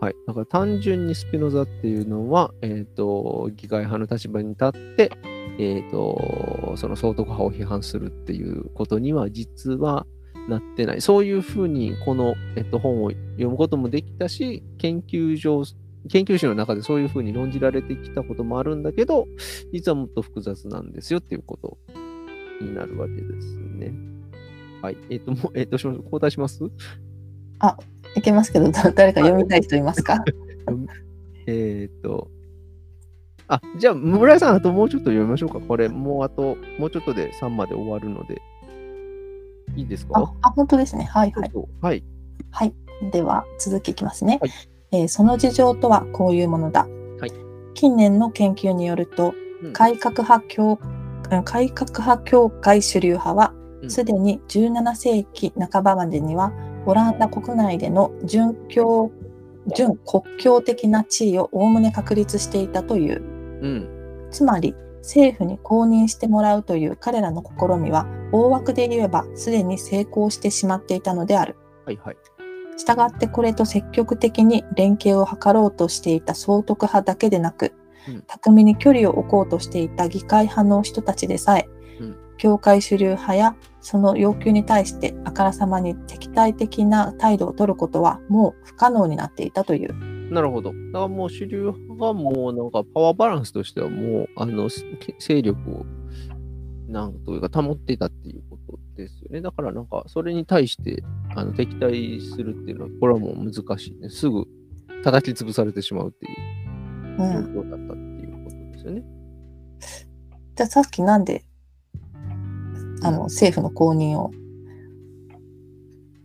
はい。だから単純にスピノザっていうのは、えっ、と、議会派の立場に立って、えっ、と、その総督派を批判するっていうことには実はなってない。そういうふうにこの、えっと、本を読むこともできたし、研究上、研究誌の中でそういうふうに論じられてきたこともあるんだけど、実はもっと複雑なんですよっていうことになるわけですね。はい。えっ、と、もう、えっ、と、します交代します？いけますけど、だ 誰か読みたい人いますか？えっ、と、あ、じゃあ、村井さん、あともうちょっと読みましょうか。これ、もうあと、もうちょっとで3まで終わるので。いいですか？ああ、本当ですね。はいはい。はい。はい。では、続きいきますね、はいえーその事情とはこういうものだ。はい近年の研究によると、うん改革派協うん改革派協会主流派はう、んすでに17世紀半ばまでには、オランダ国内での準教準国教的な地位をおおむね確立していたという。うん。つまり政府に公認してもらうという彼らの試みは大枠で言えばすでに成功してしまっていたのである。はいはい。したがってこれと積極的に連携を図ろうとしていた総督派だけでなく、うん巧みに距離を置こうとしていた議会派の人たちでさえ、うん教会主流派やその要求に対してあからさまに敵対的な態度を取ることはもう不可能になっていたという。なるほど。だからもう主流派がもうなんかパワーバランスとしてはもうあのす勢力をなんというか保っていたっていうことですよね。だからなんかそれに対してあの敵対するっていうのはこれはもう難しいね。すぐ叩き潰されてしまうっていううん、状況だったっていうことですよね。じゃあさっきなんであの政府の公認を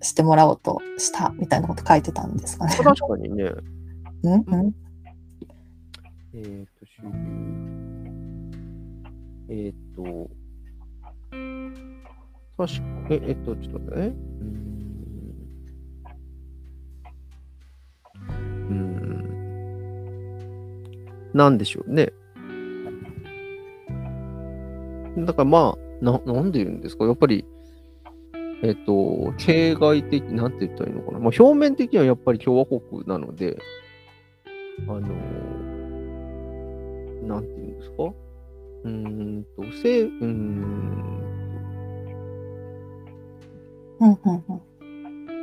してもらおうとしたみたいなこと書いてたんですかね。確かにね。うんうんえっ、と。えっ、と、確か、え、えっと、ちょっと待ってね。うーん。うーん。なんでしょうね。だからまあ、な、なんで言うんですか？やっぱり、えっと、形骸的、なんて言ったらいいのかな？まあ、表面的にはやっぱり共和国なので、あのなんて言うんですか？うーんと、せうーんうんうんうん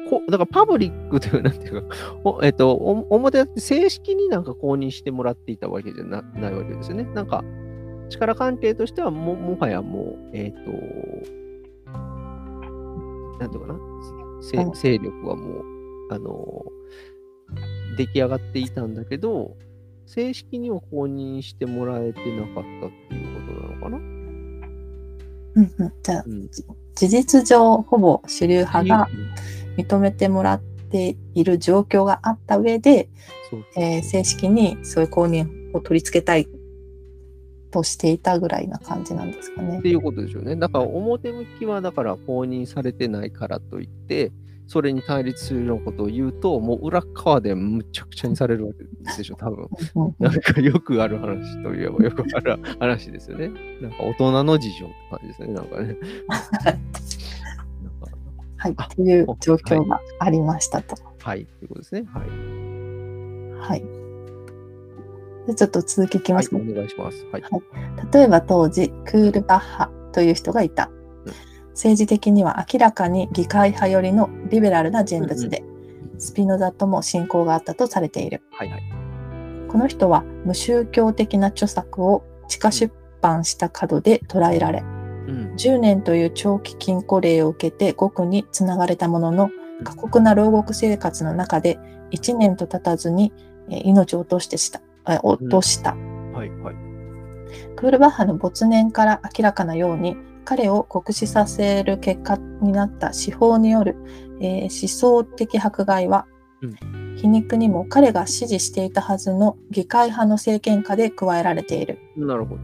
こだからパブリックという、なんていうか、おえっと、お表正式になんか公認してもらっていたわけじゃなないわけですよね。なんか、力関係としてはも、もはやもう、えっ、と、なんていうかな、勢力はもう、あの、出来上がっていたんだけど、正式には公認してもらえてなかったっていうことなのかな？うんうん。じゃあうん。事実上ほぼ主流派が認めてもらっている状況があった上で、そう。えー正式にそういう公認を取り付けたいとしていたぐらいな感じなんですかねっ。ていうことでしょうね。だから表向きはだから公認されてないからといって、それに対立するようなことを言うと、もう裏側でむちゃくちゃにされるわけでしょ、多分。なんかよくある話といえばよくある話ですよね。なんか大人の事情って感じですね、なんかね。はい、あという状況がありましたと。はい、ということですね。はい。はい。でちょっと続きいきはい、ますね。お願いします。はい。例えば当時、クールバッハという人がいたうん。政治的には明らかに議会派寄りのリベラルな人物で、スピノザとも親交があったとされている。はいはい。この人は無宗教的な著作を地下出版した角で捉えられ、うん。10年という長期禁錮令を受けて獄につながれたものの、過酷な牢獄生活の中で1年と経たずにえー命を落としてした、え落とした。はいはい。クールバッハの没年から明らかなように、彼を酷使させる結果になった司法による、えー思想的迫害は、皮肉にも彼が支持していたはずの議会派の政権下で加えられている。なるほど。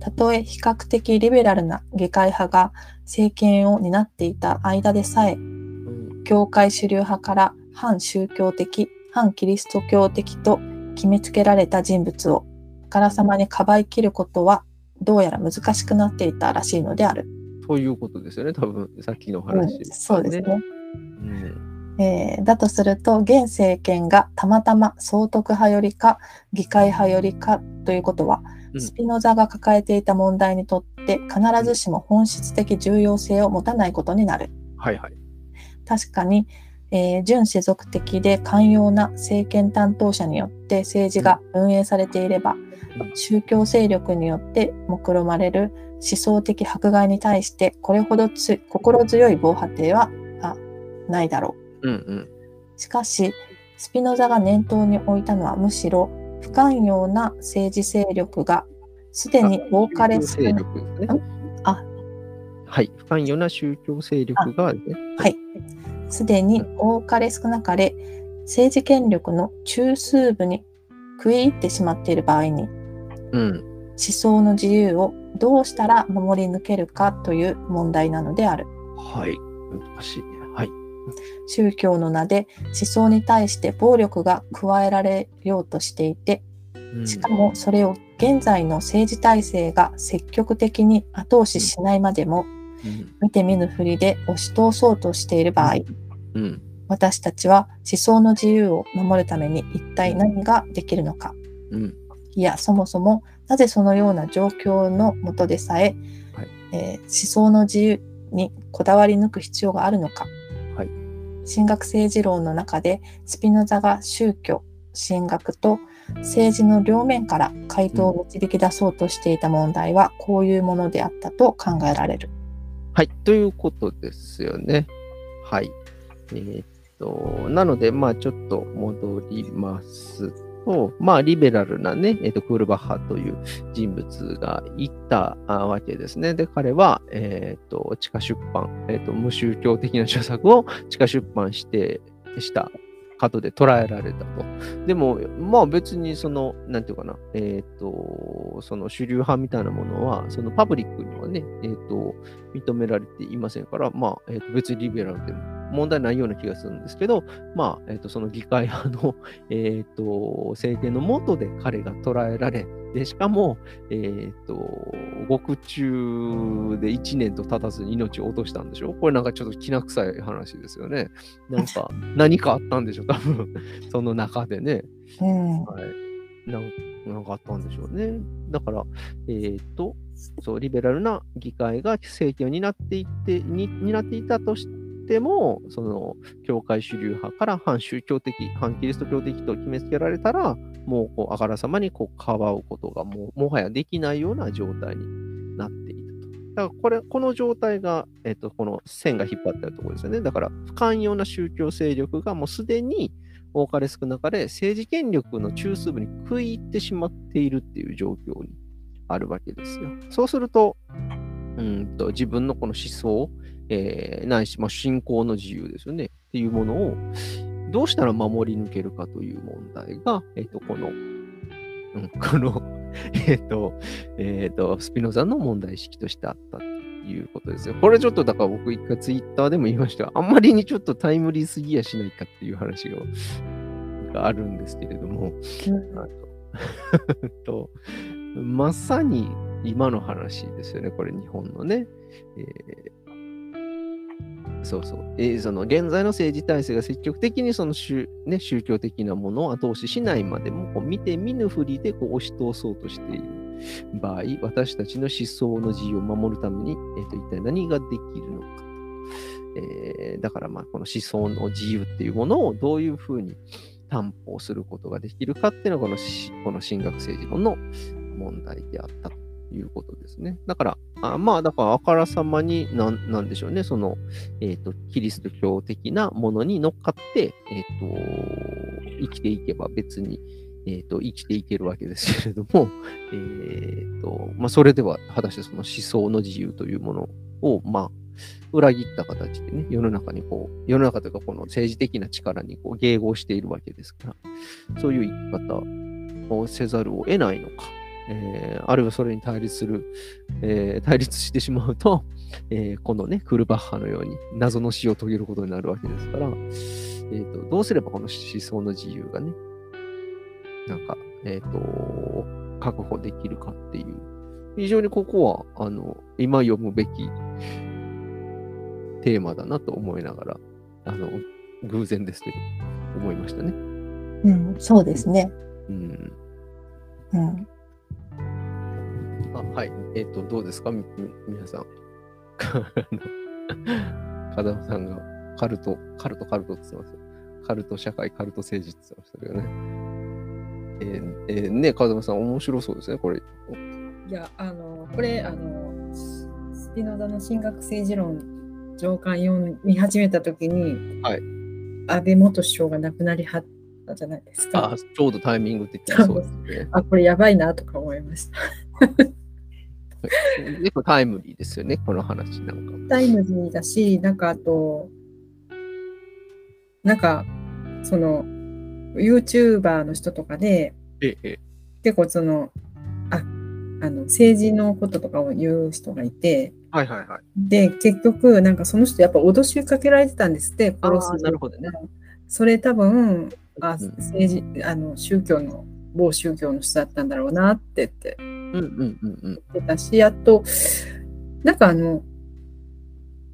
たとえ比較的リベラルな議会派が政権を担っていた間でさえ、うん。教会主流派から反宗教的、反キリスト教的と決めつけられた人物をあからさまにかばいきることはどうやら難しくなっていたらしいのである。ということですよね、多分さっきのうん話、そうですね。うんえーだとすると現政権がたまたま総督派よりか議会派よりかということは、うんスピノザが抱えていた問題にとって必ずしも本質的重要性を持たないことになる。はいはい。確かに、えー準世俗的で寛容な政権担当者によって政治が運営されていれば、うん宗教勢力によって目論まれる思想的迫害に対してこれほどつ心強い防波堤はあないだろう。うんうん。しかし、スピノザが念頭に置いたのはむしろ不寛容な政治勢力がすでに多かれ少な力ですね。あはい。不寛容な宗教勢力がね。はい。すでに多かれ少なかれ政治権力の中枢部に食い入ってしまっている場合にうん。思想の自由をどうしたら守り抜けるかという問題なのである。はい。難しいね。はい。宗教の名で思想に対して暴力が加えられようとしていて、うんしかもそれを現在の政治体制が積極的に後押ししないまでもうん見て見ぬふりで押し通そうとしている場合、うん。私たちは思想の自由を守るために一体何ができるのか。うん。いや、そもそもなぜそのような状況のもとでさえ、はいえー思想の自由にこだわり抜く必要があるのか。はい神学政治論の中でスピノザが宗教、神学と政治の両面から回答を導き出そうとしていた問題はこういうものであったと考えられる。はい。ということですよね。はい。えーっと、なので、まあ、ちょっと戻りますと、まあ、リベラルなね、えーっと、クールバッハという人物がいたわけですね。で、彼は、えーっと、地下出版、えっと、無宗教的な著作を地下出版して、した角で捉えられたと。でも、まあ別にその、なんていうかな、えっ、と、その主流派みたいなものは、そのパブリックにはね、えっ、と、認められていませんから、まあ、えーと別にリベラルでも問題ないような気がするんですけど、まあ、えっ、と、その議会派の、えっ、と、政権の下で彼が捉えられ、で、しかも、えっ、と、獄中で1年と経たずに命を落としたんでしょ？これなんかちょっときな臭い話ですよね。なんか、何かあったんでしょ？う 多分、その中でね。うん。はい。なんなんかあったんでしょうね。だから、えっ、と、そう、リベラルな議会が政権を担っていって、に担っていたとしてでも、その、教会主流派から反宗教的、反キリスト教的と決めつけられたら、もう、こう、あからさまに、こう、かばうことが、もう、もはやできないような状態になっていたと。だから、これ、この状態が、えっ、と、この線が引っ張ってあるところですよね。だから、不寛容な宗教勢力がもうすでに、多かれ少なかれ政治権力の中枢部に食い入ってしまっているっていう状況にあるわけですよ。そうすると、うんと自分のこの思想、えーないし、まあ、信仰の自由ですよね。っていうものをどうしたら守り抜けるかという問題が、えっ、と、この、うん、この、えっ、と、えっ、と、スピノザの問題意識としてあったということですよ。これちょっとだから僕一回ツイッターでも言いましたが、あんまりにちょっとタイムリーすぎやしないかっていう話ががあるんですけれども、あと とまさに今の話ですよね、これ日本のね。えーそうそう。えーその現在の政治体制が積極的にその宗,、ね、宗教的なものを後押ししないまでも、こう見て見ぬふりでこう押し通そうとしている場合、私たちの思想の自由を守るために、えーと一体何ができるのか。えーだからまあこの思想の自由っていうものをどういうふうに担保することができるかっていうのがこのこの神学政治論の問題であったということですね。だから、あまあだからあからさまになんなんでしょうね、その、えっ、と、キリスト教的なものに乗っかって、えっ、と、生きていけば別に、えっ、と、生きていけるわけですけれども、えっ、と、まあそれでは果たしてその思想の自由というものを、まあ、裏切った形でね、世の中にこう、世の中というかこの政治的な力にこう迎合しているわけですから、そういう生き方をせざるを得ないのか。えーあるいはそれに対立する、えー対立してしまうと、えーこのね、クルバッハのように謎の死を遂げることになるわけですから、えーとどうすればこの思想の自由がね、なんか、えっ、と、確保できるかっていう、非常にここは、あの、今読むべきテーマだなと思いながら、あの、偶然ですけど、思いましたね。うん、そうですね。うん。うん。あ、はい。えっ、と、どうですか？み、み皆さん。風間さんが、カルト、カルト、カルトって言ってますよ。カルト社会、カルト政治って言ってましたけどね。えーえーね、風間さん、面白そうですね、これ。いや、あの、これ、あの、ススピノザの神学政治論上巻読み始めたときに、はい安倍元首相が亡くなりはったじゃないですか。あ、ちょうどタイミング的にそうですね。あ、これやばいなとか思いました。結構タイムリーですよね、この話なんか。タイムリーだし、なんかあと、なんか、その、YouTuber の人とかで、ええ、結構その、あ、あの、政治のこととかを言う人がいて、はいはいはい。で、結局、なんかその人やっぱ脅しかけられてたんですって、あ殺すあ、なるほどね。それ多分、あうん政治、あの、宗教の、某宗教の人だったんだろうなって言ってうんうんうんうん。言ってたし、あと、なんかあの、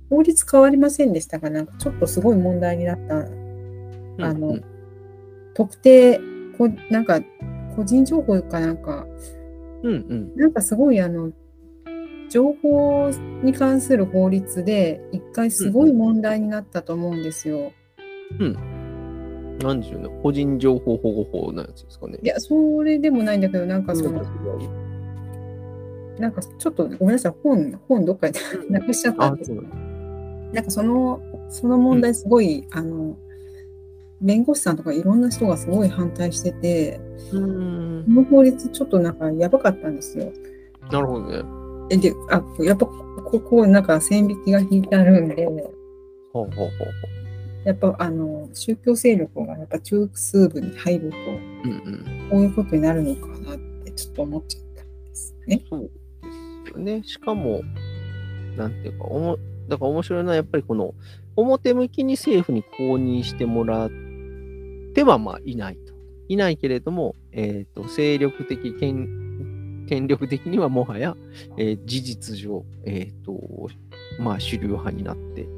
法律変わりませんでしたか？なんかちょっとすごい問題になった、あの、うん特定、こなんか、個人情報かなんか、うんうん。なんかすごいあの、情報に関する法律で一回すごい問題になったと思うんですよ。何でしょうね。個人情報保護法のやつですかね。いや、それでもないんだけど、なんかその、なんかちょっとごめんなさい、本、本どっかになくしちゃったあん、ですなんかその、その問題すごい、あの、弁護士さんとかいろんな人がすごい反対してて、うーんこ。の法律ちょっとなんかやばかったんですよ。なるほどね。えで、あ、やっぱここなんか線引きが引いてあるんで、ほうほうほうほやっぱあの宗教勢力がやっぱ中枢部に入ると、う。うんうん。こういうことになるのかなってちょっと思っちゃったんですね。そうよね。しかも、なんていうか、おもだから面白いのは、やっぱりこの、表向きに政府に公認してもらっては、まあ、いないと。いないけれども、えっ、と、勢力的、権権力的にはもはや、えー事実上、えっ、と、まあ、主流派になって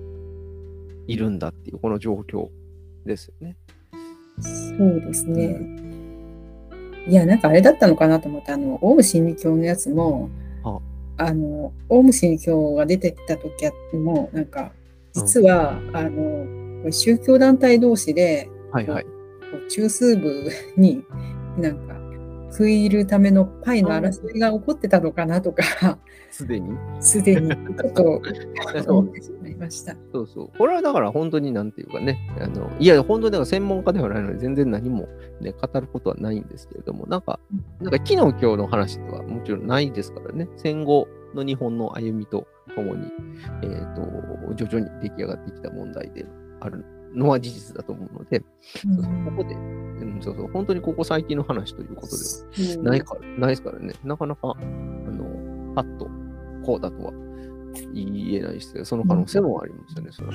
いるんだっていう、この状況ですよね。そうですね。いや、なんかあれだったのかなと思って、あの、オウム真理教のやつも、ああの、オウム真理教が出てきた時も、なんか、実は、あの、これ宗教団体同士で、はいはい。中枢部になんか食い入るためのパイの争いが起こってたのかなとか、すでに？すでにちょっとそ う思ってしまいました。そうそう。これはだから本当になんていうかね、あのいや、本当にだから専門家ではないので、全然何も、ね、語ることはないんですけれども、なんか、なんか昨日今日の話ではもちろんないですからね、戦後の日本の歩みとともに、えっ、と、徐々に出来上がってきた問題であるのは事実だと思うので、そうそうここで、うん、そうそう、本当にここ最近の話ということではないから、ないですからね、なかなか、あの、パッとこうだとは言えないですけど、その可能性もありますよね、それは。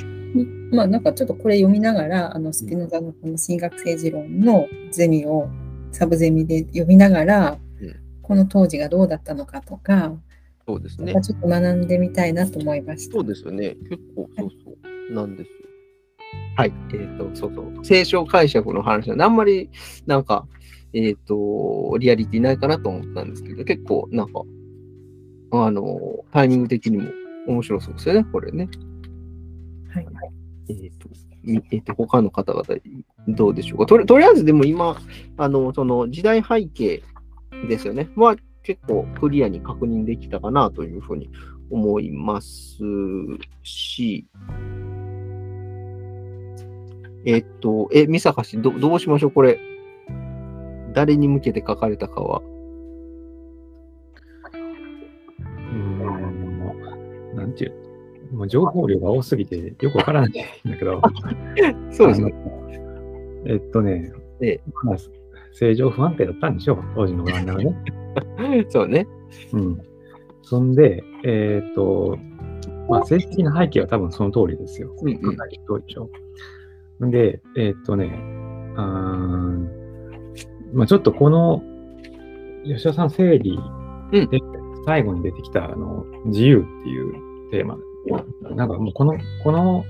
まあなんかちょっとこれ読みながら、あのスピノザのこの神学政治論のゼミをサブゼミで読みながら、うんこの当時がどうだったのかとか、そうですね。ちょっと学んでみたいなと思いました。そうですよね。結構、そうそう。なんですよ。はい。えっ、と、そうそう。聖書解釈の話なんで、あんまり、なんか、えっ、と、リアリティないかなと思ったんですけど、結構、なんか、あの、タイミング的にも面白そうですよね、これね。はいえっ、と、みえっ、と、他の方々、どうでしょうか。とりとりあえず、でも今、あの、その時代背景ですよね。は、結構クリアに確認できたかなというふうに思いますし、えっと、え、三坂氏、どどうしましょう？これ。誰に向けて書かれたかは。うーん、もうなんていうのもう情報量が多すぎてよくわからないんだけど。そうですね。えっとね、ええまあ、正常不安定だったんでしょう、当時のオランダはね。そうね。うん。そんで、えっ、と、まあ、政治的な背景は多分その通りですよ。うんうんでえっ、とね、うーん、まあ、ちょっとこの、吉田さん整理うんで、最後に出てきた、あの、自由っていうテーマ。なんかもうこの、この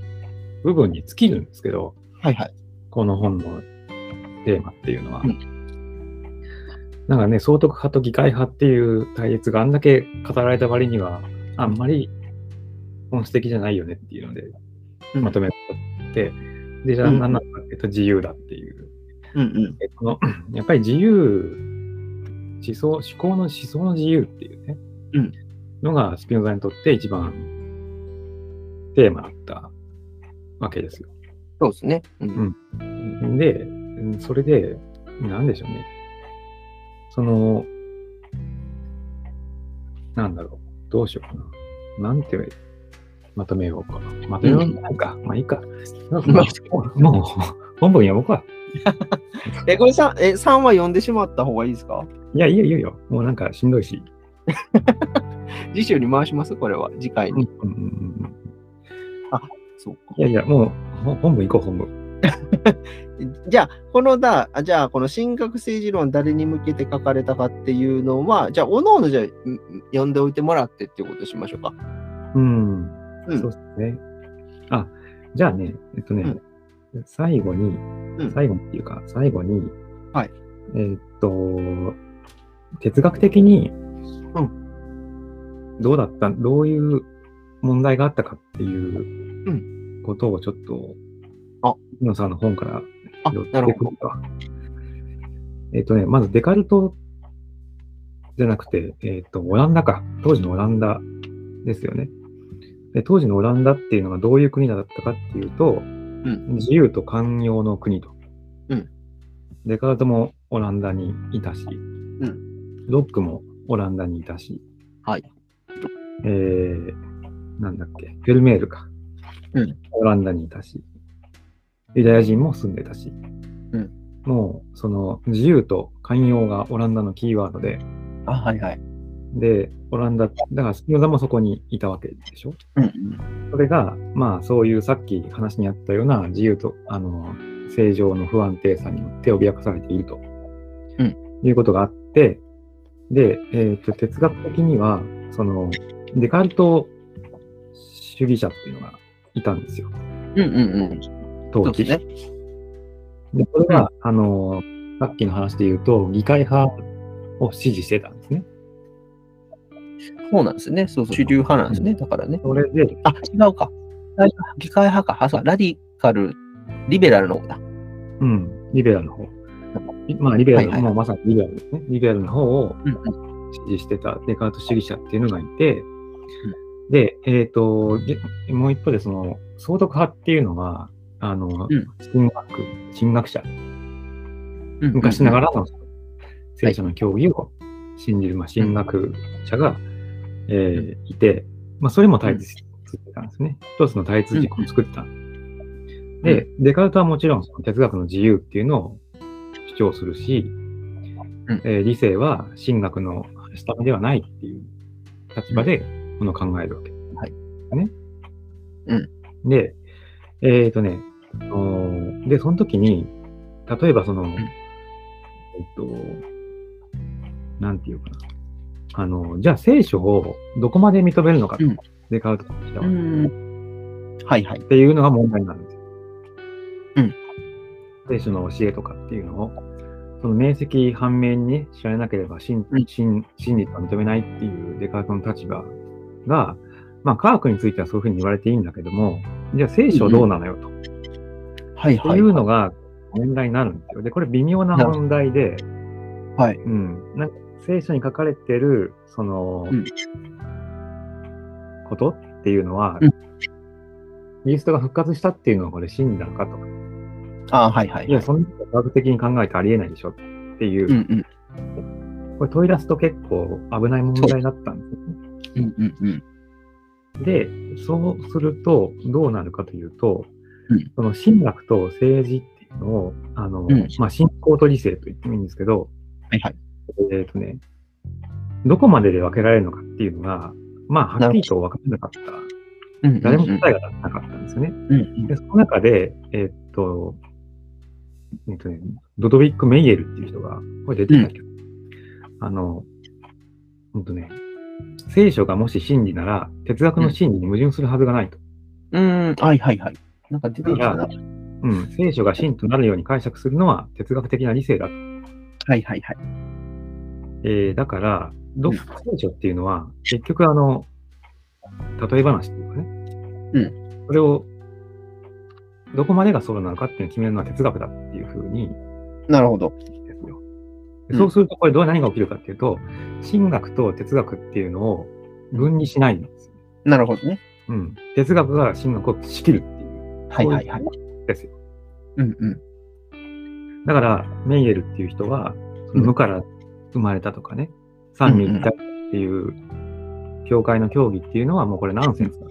部分に尽きるんですけど、はいはい。この本のテーマっていうのは。うんなんかね、総督派と議会派っていう対立があんだけ語られた割には、あんまり本質的じゃないよねっていうので、うんまとめて、で、じゃあうん何なのかっていうと自由だっていう。うんうん。えこの やっぱり自由、思想、思考の思想の自由っていうね、うんのがスピノザにとって一番テーマだったわけですよ。そうですね。うんんで、うんそれで、なんでしょうね。その、なんだろう。どうしようかな。なんてまとめようかな。まとめようないか。まあいいか。もう、もう本文読もうか。え、これさ、え、3は読んでしまった方がいいですか？いや、いいよいいよ。もうなんかしんどいし。次週に回します？これは。次回に。うんうんうんうんそうか。いやいや、もうほ本文行こう、本文。じゃあ、このだ、あじゃあ、この神学政治論誰に向けて書かれたかっていうのは、じゃあ、おのおのじゃあ、ん読んでおいてもらってっていうことしましょうか。うん。うんそうですね。あ、じゃあね、えっとね、最後に、うん最後にっていうか、最後に、はい。えーっと、哲学的に、うどうだった、どういう問題があったかっていううことをちょっと、あ、野さんの本からあ寄ってくるか。えーっとね、まずデカルトじゃなくて、えーっと、オランダか。当時のオランダですよね。で当時のオランダっていうのがどういう国だったかっていうと、ん自由と寛容の国と。うんデカルトもオランダにいたし、んロックもオランダにいたし、はい。えー、なんだっけ、フェルメールか。うんオランダにいたし、ユダヤ人も住んでたし、うんもう、その、自由と寛容がオランダのキーワードで、あ、はいはい。で、オランダ、だからスピノザもそこにいたわけでしょ？うんそれが、まあ、そういうさっき話にあったような自由と、あの、正常の不安定さによって脅かされていると、うんいうことがあって、で、えっ、と、哲学的には、その、デカルト主義者っていうのがいたんですよ、うんうんうん。当時。ね。で、これが、あの、さっきの話で言うと、議会派を支持してたんですね。そうなんですね。そうそう。主流派なんですね。だからね。それで、あ、違うか。議会派か。あ、そう、ラディカル、リベラルの方だ。うん、リベラルの方。まあ、リベラル、はいはいまさにリベラルですね。リベラルの方をうんうん。支持してたデカート主義者っていうのがいて、で、えっ、と、でもう一方で、その、総督派っていうのは、あの、うん神学、神学者、うん昔ながらの聖書の教義を信じる、まあ、神学者が、えーいて、まあ、それも対立してたんですね。一つの対立軸を作った。で、デカルトはもちろんその哲学の自由っていうのを主張するし、うんえー理性は神学の下目ではないっていう立場でものを考えるわけ。はい。ね。うん。で、えっ、とね、あのーで、その時に、例えばその、えっと、なんていうかな。あの、じゃあ聖書をどこまで認めるのかと、うんデカルトとしては、うっん。はいはい。ていうのが問題なんですよ。うん。聖書の教えとかっていうのを、その明晰反面にね知られなければ真うん真真実は認めないっていうデカルトの立場が、まあ科学についてはそういうふうに言われていいんだけども、じゃあ聖書どうなのよと。はいはい。いうのが問題になるんですよ。で、これ微妙な問題で、はい。うん。なんか聖書に書かれてる、その、うんことっていうのは、うんキリストが復活したっていうのはこれ真理なのかとか。あはいはい。いや、そんなこと科学的に考えてありえないでしょっていう、うんうん。これ問い出すと結構危ない問題だったんですよね。うんうんうん。で、そうすると、どうなるかというと、うんその神学と政治っていうのを、あの、うんまあ、信仰と理性と言ってもいいんですけど、はいはい。えっ、とね、どこまでで分けられるのかっていうのが、まあ、はっきりと分からなかった。うん誰も答えがなかったんですよね。うんうんで、その中で、えーっと、えっとね、ドドウィック・メイエルっていう人が、これ出てたけど、あの、ほんとね、聖書がもし真理なら、哲学の真理に矛盾するはずがないと。うん、はいはいはい。なんか出てきたな。はうん、聖書が真となるように解釈するのは哲学的な理性だと。いはいはい。えーだから、ど聖書っていうのは、結局あの、例え話っていうかね、うん。それを、どこまでがそうなのかっていうのを決めるのは哲学だっていうふうになるほど。ですよ。そうすると、これどう何が起きるかっていうと、神学と哲学っていうのを分離しないんですよ。なるほどね。うん。哲学が神学を仕切るっていう。はいはいはい。ですよ。うんうん。だから、メイエルっていう人は、その無から生まれたとかね、三位一体っていう、教会の教義っていうのはもうこれナンセンスだ。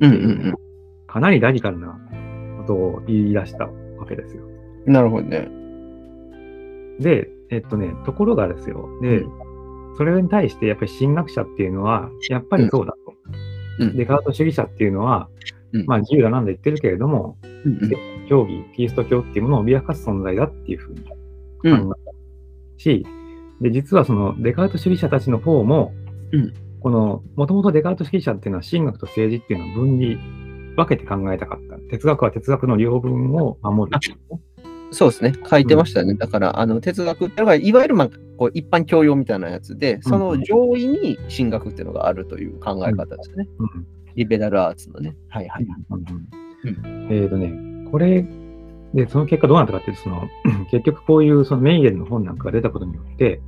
うんうんかなりラディカルなことを言い出したわけですよ。うん。なるほどね。で、えっとね、ところがですよ。で、それに対してやっぱり神学者っていうのは、やっぱりそうだと。うんデカート主義者っていうのは、うんまあ自由だなんだ言ってるけれども、うんうん教義、キリスト教っていうものを脅かす存在だっていうふうにうん考えし、で、実はそのデカート主義者たちの方も、うんこの、もともとデカート主義者っていうのは神学と政治っていうのを分離、分けて考えたかった。哲学は哲学の両分を守るそうですね。書いてましたね。だから、あの、哲学っていうのが、いわゆる、まあ、こう一般教養みたいなやつで、その上位に神学っていうのがあるという考え方ですね。うんリベラルアーツのね。はいはい。うんえっ、とね、これ、で、その結果どうなったかっていうと、その、結局こういうそのメイエルの本なんかが出たことによって、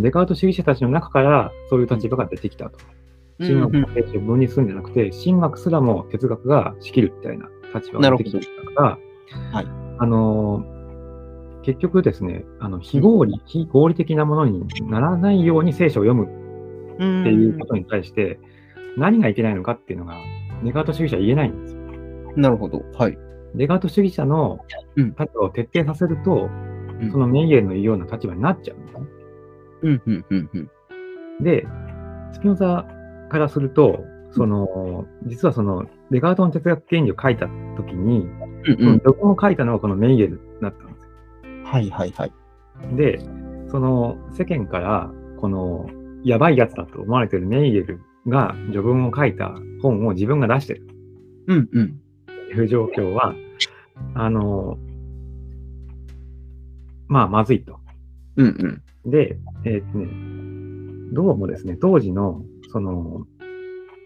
デカート主義者たちの中からそういう立場が出てきたと。神学の聖書を分離するんじゃなくて、神学すらも哲学が仕切るみたいな立場が出てきたから、はいあのー結局ですね、あの非合理、非合理的なものにならないように聖書を読むうんっていうことに対して、何がいけないのかっていうのが、デカート主義者は言えないんですよ。なるほど。はい。デカート主義者のうん立場を徹底させると、うんそのメイエルの言うような立場になっちゃうんですね。うんうんうんうん。で、スピノザからすると、その、実はその、デカートの哲学原理を書いたときに、うんその序文を書いたのがこのメイエルだったんですはいはいはい。よ。で、その、世間から、この、やばいやつだと思われてるメイエルが序文を書いた本を自分が出してるうんうん。という状況は、あの、まあ、まずいと。うんうん。で、えーっとね、どうもですね、当時の、その、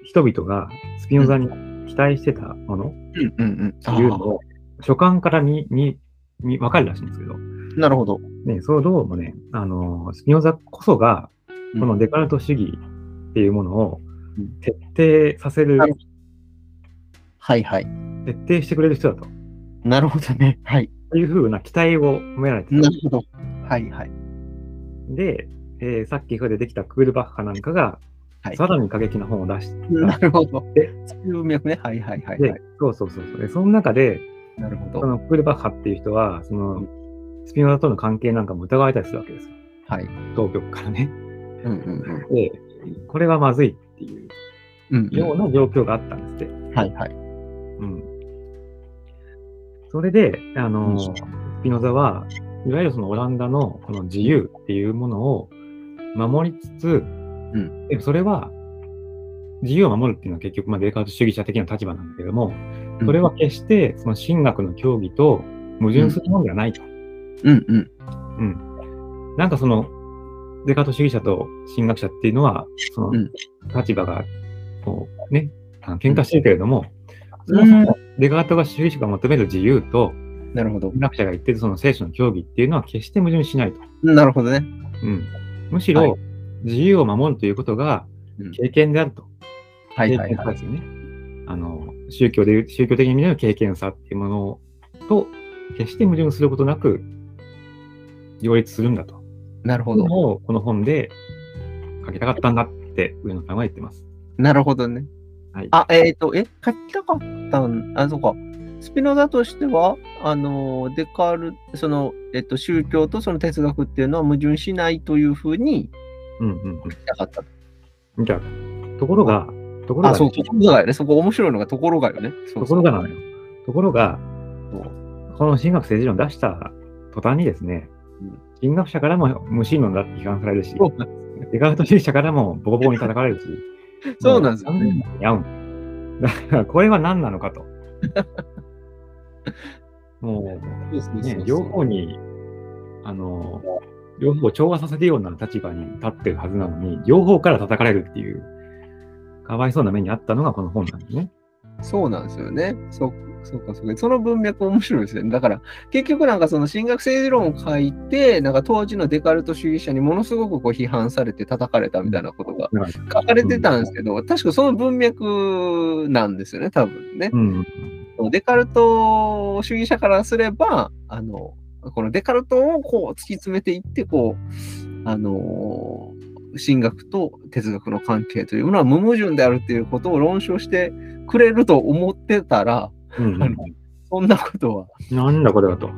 人々がスピノザに期待してたものうんうんうん。っていうのを、書簡から見、見、見、わかるらしいんですけど、なるほど。ね、そうどうもね、あの、スピノザこそが、うんこのデカルト主義っていうものをうん徹底させるなる、はいはい。徹底してくれる人だと。なるほどね。はい。というふうな期待を込められてたなるほど。はいはい。で、えーさっき出てきたクールバッハなんかが、はいさらに過激な本を出してなるほど。でそういう脈ね。はいはいはいで、はい。そうそうそうそう。で、その中で、なるほどそ。のクールバッハっていう人は、その、スピノザとの関係なんかも疑われたりするわけですよ。はい。当局からね。うんうんで、これはまずいっていううん。うんような状況があったんですって。はいはい。うん。それで、あの、うんスピノザは、いわゆるそのオランダのこの自由っていうものを守りつつ、んでもそれは、自由を守るっていうのは結局、まあ、デカート主義者的な立場なんだけども、それは決してその神学の教義と矛盾するものではないと。うんうん。うん。なんかその、デカート主義者と神学者っていうのは、そのうん立場が、こう、ね、喧嘩してるけれども、そうんもそもデカートが主義者が求める自由と、なるほど。神学者が言ってるその聖書の教義っていうのは決して矛盾しないと。なるほどね。うん。むしろ、はい自由を守るということがうん経験であると。はいはいはい。経験さですよね。あの、宗教でいう、宗教的に見る経験さっていうものと、決して矛盾することなく、両立するんだと。なるほど。このをこの本で書きたかったんだって上野さんは言ってます。なるほどね。はい。あ、えっ、と、え、書きたかったん、あ、そうか。スピノザとしては、あの、デカール、その、えっと、宗教とその哲学っていうのは矛盾しないというふうにうんうんうん。なかった。じゃあ、ところが、ところあ、が、そう、ところがよね。そこ面白いのがところがよね。そうところがなのよ。ところが、そうこの進学政治論出した途端にですねうん、進学者からも無神論だって批判されるし、デカルト主義者からもボコボコに叩かれるし、そうなんですよね。だから、これは何なのかと。もそうね、両方に、あの、両方を調和させるような立場に立ってるはずなのに、両方から叩かれるっていう、かわいそうな目にあったのがこの本なんですね。そうなんですよね。そうそうか、そうか。その文脈面白いですね。だから、結局なんかその進学政治論を書いて、なんか当時のデカルト主義者にものすごくこう批判されて叩かれたみたいなことが書かれてたんですけど、確かその文脈なんですよね、多分ね。うん。デカルト主義者からすれば、あの、このデカルトをこう突き詰めていって、こう、あの、神学と哲学の関係というものは無矛盾であるっていうことを論証してくれると思ってたら、うんあのそんなことは、なんだこれはと。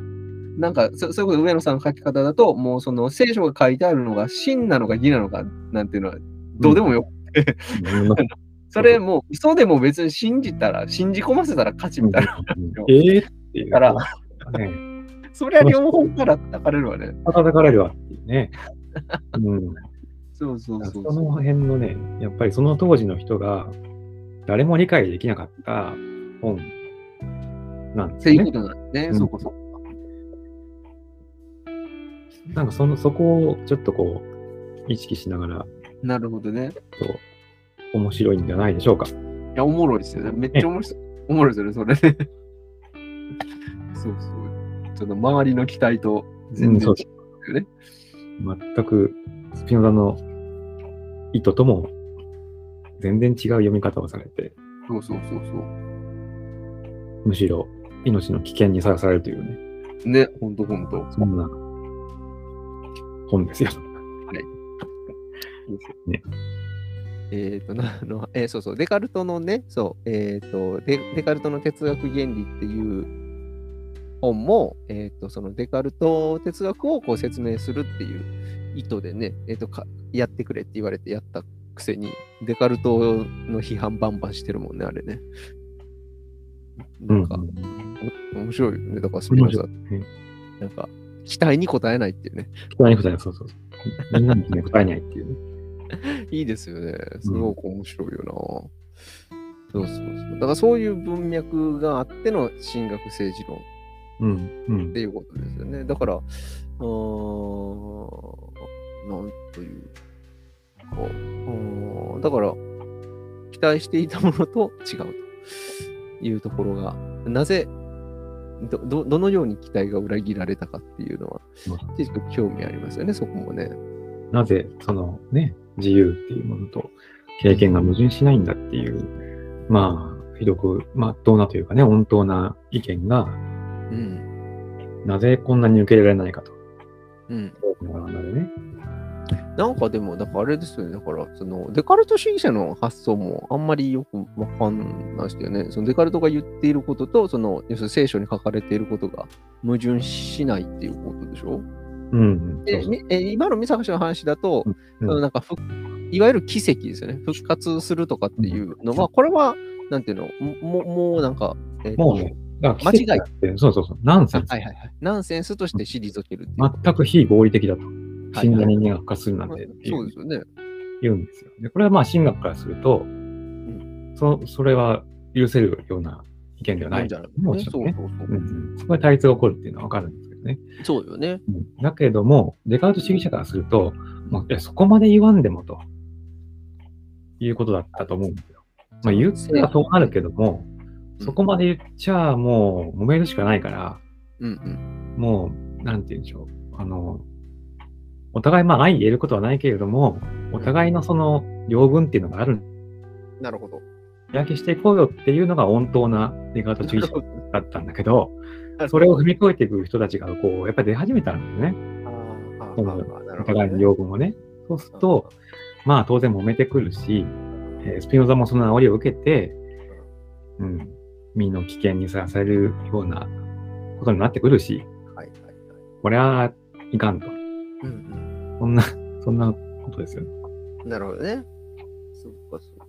なんか、そそういうこと上野さんの書き方だと、もうその聖書が書いてあるのが真なのか義なのかなんていうのはどうでもよくて、うん それもう嘘でも別に信じたら、信じ込ませたら勝ちみたいな。ええっていう。だからね、それは両方から叩かれるわね。叩かれるわっていうね。うん。そうそうそうその辺のね、やっぱりその当時の人が誰も理解できなかった本なんですよね。っていうことなんですね。うんそうかそうか。なんかそのそこをちょっとこう意識しながらなるほどね。と面白いんじゃないでしょうか。いや、おもろいですよね。めっちゃおもろい。おもろいですよね、それね。そうそう。ちょっと周りの期待と全然違うよね。全くスピノザの意図とも全然違う読み方をされて、そうそうそうそむしろ命の危険にさらされるというね、う。ね、ほんとほんと。そんな本ですよ。ねえっ、と、なあ の、えーそうそう、デカルトのね、そう、えっ、とデ、デカルトの哲学原理っていう本も、えっ、と、そのデカルト哲学をこう説明するっていう意図でね、えっ、とか、やってくれって言われてやったくせに、デカルトの批判バンバンしてるもんね、あれね。なんか、お面白いよね。だから、スピノザ、ねなんか、期待に応えないっていうね。答えに答えない、そうそうそう。みんなにね、答えないっていうね。いいですよね。すごく面白いよな。そうそうそう。だからそういう文脈があっての進学政治論うん、うんっ。ていうことですよね。だから、うーん、なんというか、だから、期待していたものと違うというところが、なぜ、どどどのように期待が裏切られたかっていうのは、ちょっと興味ありますよね、そこもね。なぜ、そのね、自由っていうものと経験が矛盾しないんだっていう、まあ、ひどく、まっとうなというかね、温当な意見が、うん。なぜこんなに受け入れられないかと。うん。多くのオランダでね。なんかでも、だからあれですよね。だから、その、デカルト主義者の発想もあんまりよくわかんないですよね。そのデカルトが言っていることと、その、要するに聖書に書かれていることが矛盾しないっていうことでしょ？うんえ今の三坂氏の話だと、うんそのなんかふ、いわゆる奇跡ですよね。復活するとかっていうのは、これは、なんていうの、ももうなんか、えーともう間違いそうそうそう、ナンセンス。あはいはいはい。ナンセンスとして退ける。全く非合理的だと。はい死んだ人間が復活するなんてそうですよね。言うんですよ。で、これはまあ神学からすると、そそれは許せるような意見ではないんじゃないもちろんね。そうそうそううんうんそこで対立が起こるっていうのはわかるんですけどね。そうよね。うんだけども、デカルト主義者からすると、もういやそこまで言わんでもということだったと思うんですよ。まあ言ったらそうなるけども、そこまで言っちゃもう揉めるしかないから、うんうん。もう、なんて言うんでしょう。あの、お互いまあ愛言えることはないけれども、お互いのその両軍っていうのがある。なるほど。焼きしていこうよっていうのが温当なデカルト主義者だったんだけど、そそれを踏み越えていく人たちがこう、やっぱり出始めたんですよね。あーあそのーあーなるほどお互いの両軍をね。そうすると、まあ当然揉めてくるし、えースピノザもその煽りを受けて、うん、民の危険にさらされるようなことになってくるし、はいはいはい。これはいかんと。うんそんな、そんなことですよね。なるほどね。そっかそっか。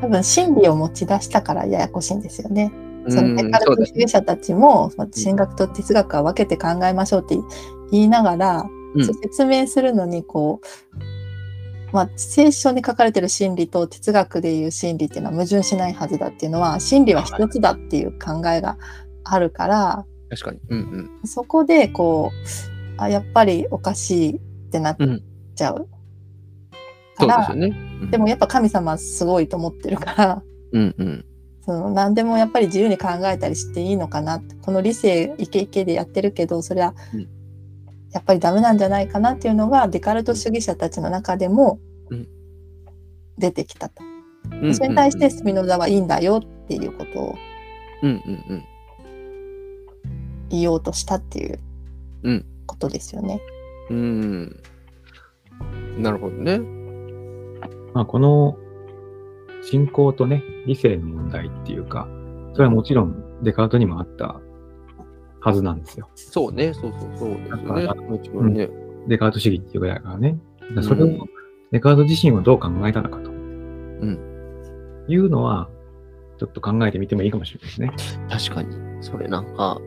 多分真理を持ち出したからややこしいんですよね。そのうんデカルト主義者たちも、まあ神学と哲学は分けて考えましょうって言いながら、うん説明するのにこう、まあ、聖書に書かれてる真理と哲学でいう真理っていうのは矛盾しないはずだっていうのは真理は一つだっていう考えがあるから、確かに。うんそこでこうあやっぱりおかしいってなっうん。うん。ちゃう。からですよね。うんでもやっぱ神様はすごいと思ってるから。うんうん。その何でもやっぱり自由に考えたりしていいのかなってこの理性イケイケでやってるけどそれはうんやっぱりダメなんじゃないかなっていうのがデカルト主義者たちの中でもうん出てきたと。うんそれに対してスピノザはいいんだよっていうことをうんうんうん。言おうとしたっていううんことですよね。うん。なるほどね。まあ、この信仰とね、理性の問題っていうか、それはもちろんデカルトにもあったはずなんですよ。そうね。そうそうそうですよねだか。もちろんね。デカルト主義っていうぐらいだからね。らそれをうんデカルト自身はどう考えたのかと。んいうのは、ちょっと考えてみてもいいかもしれないですね。確かに。それなんか、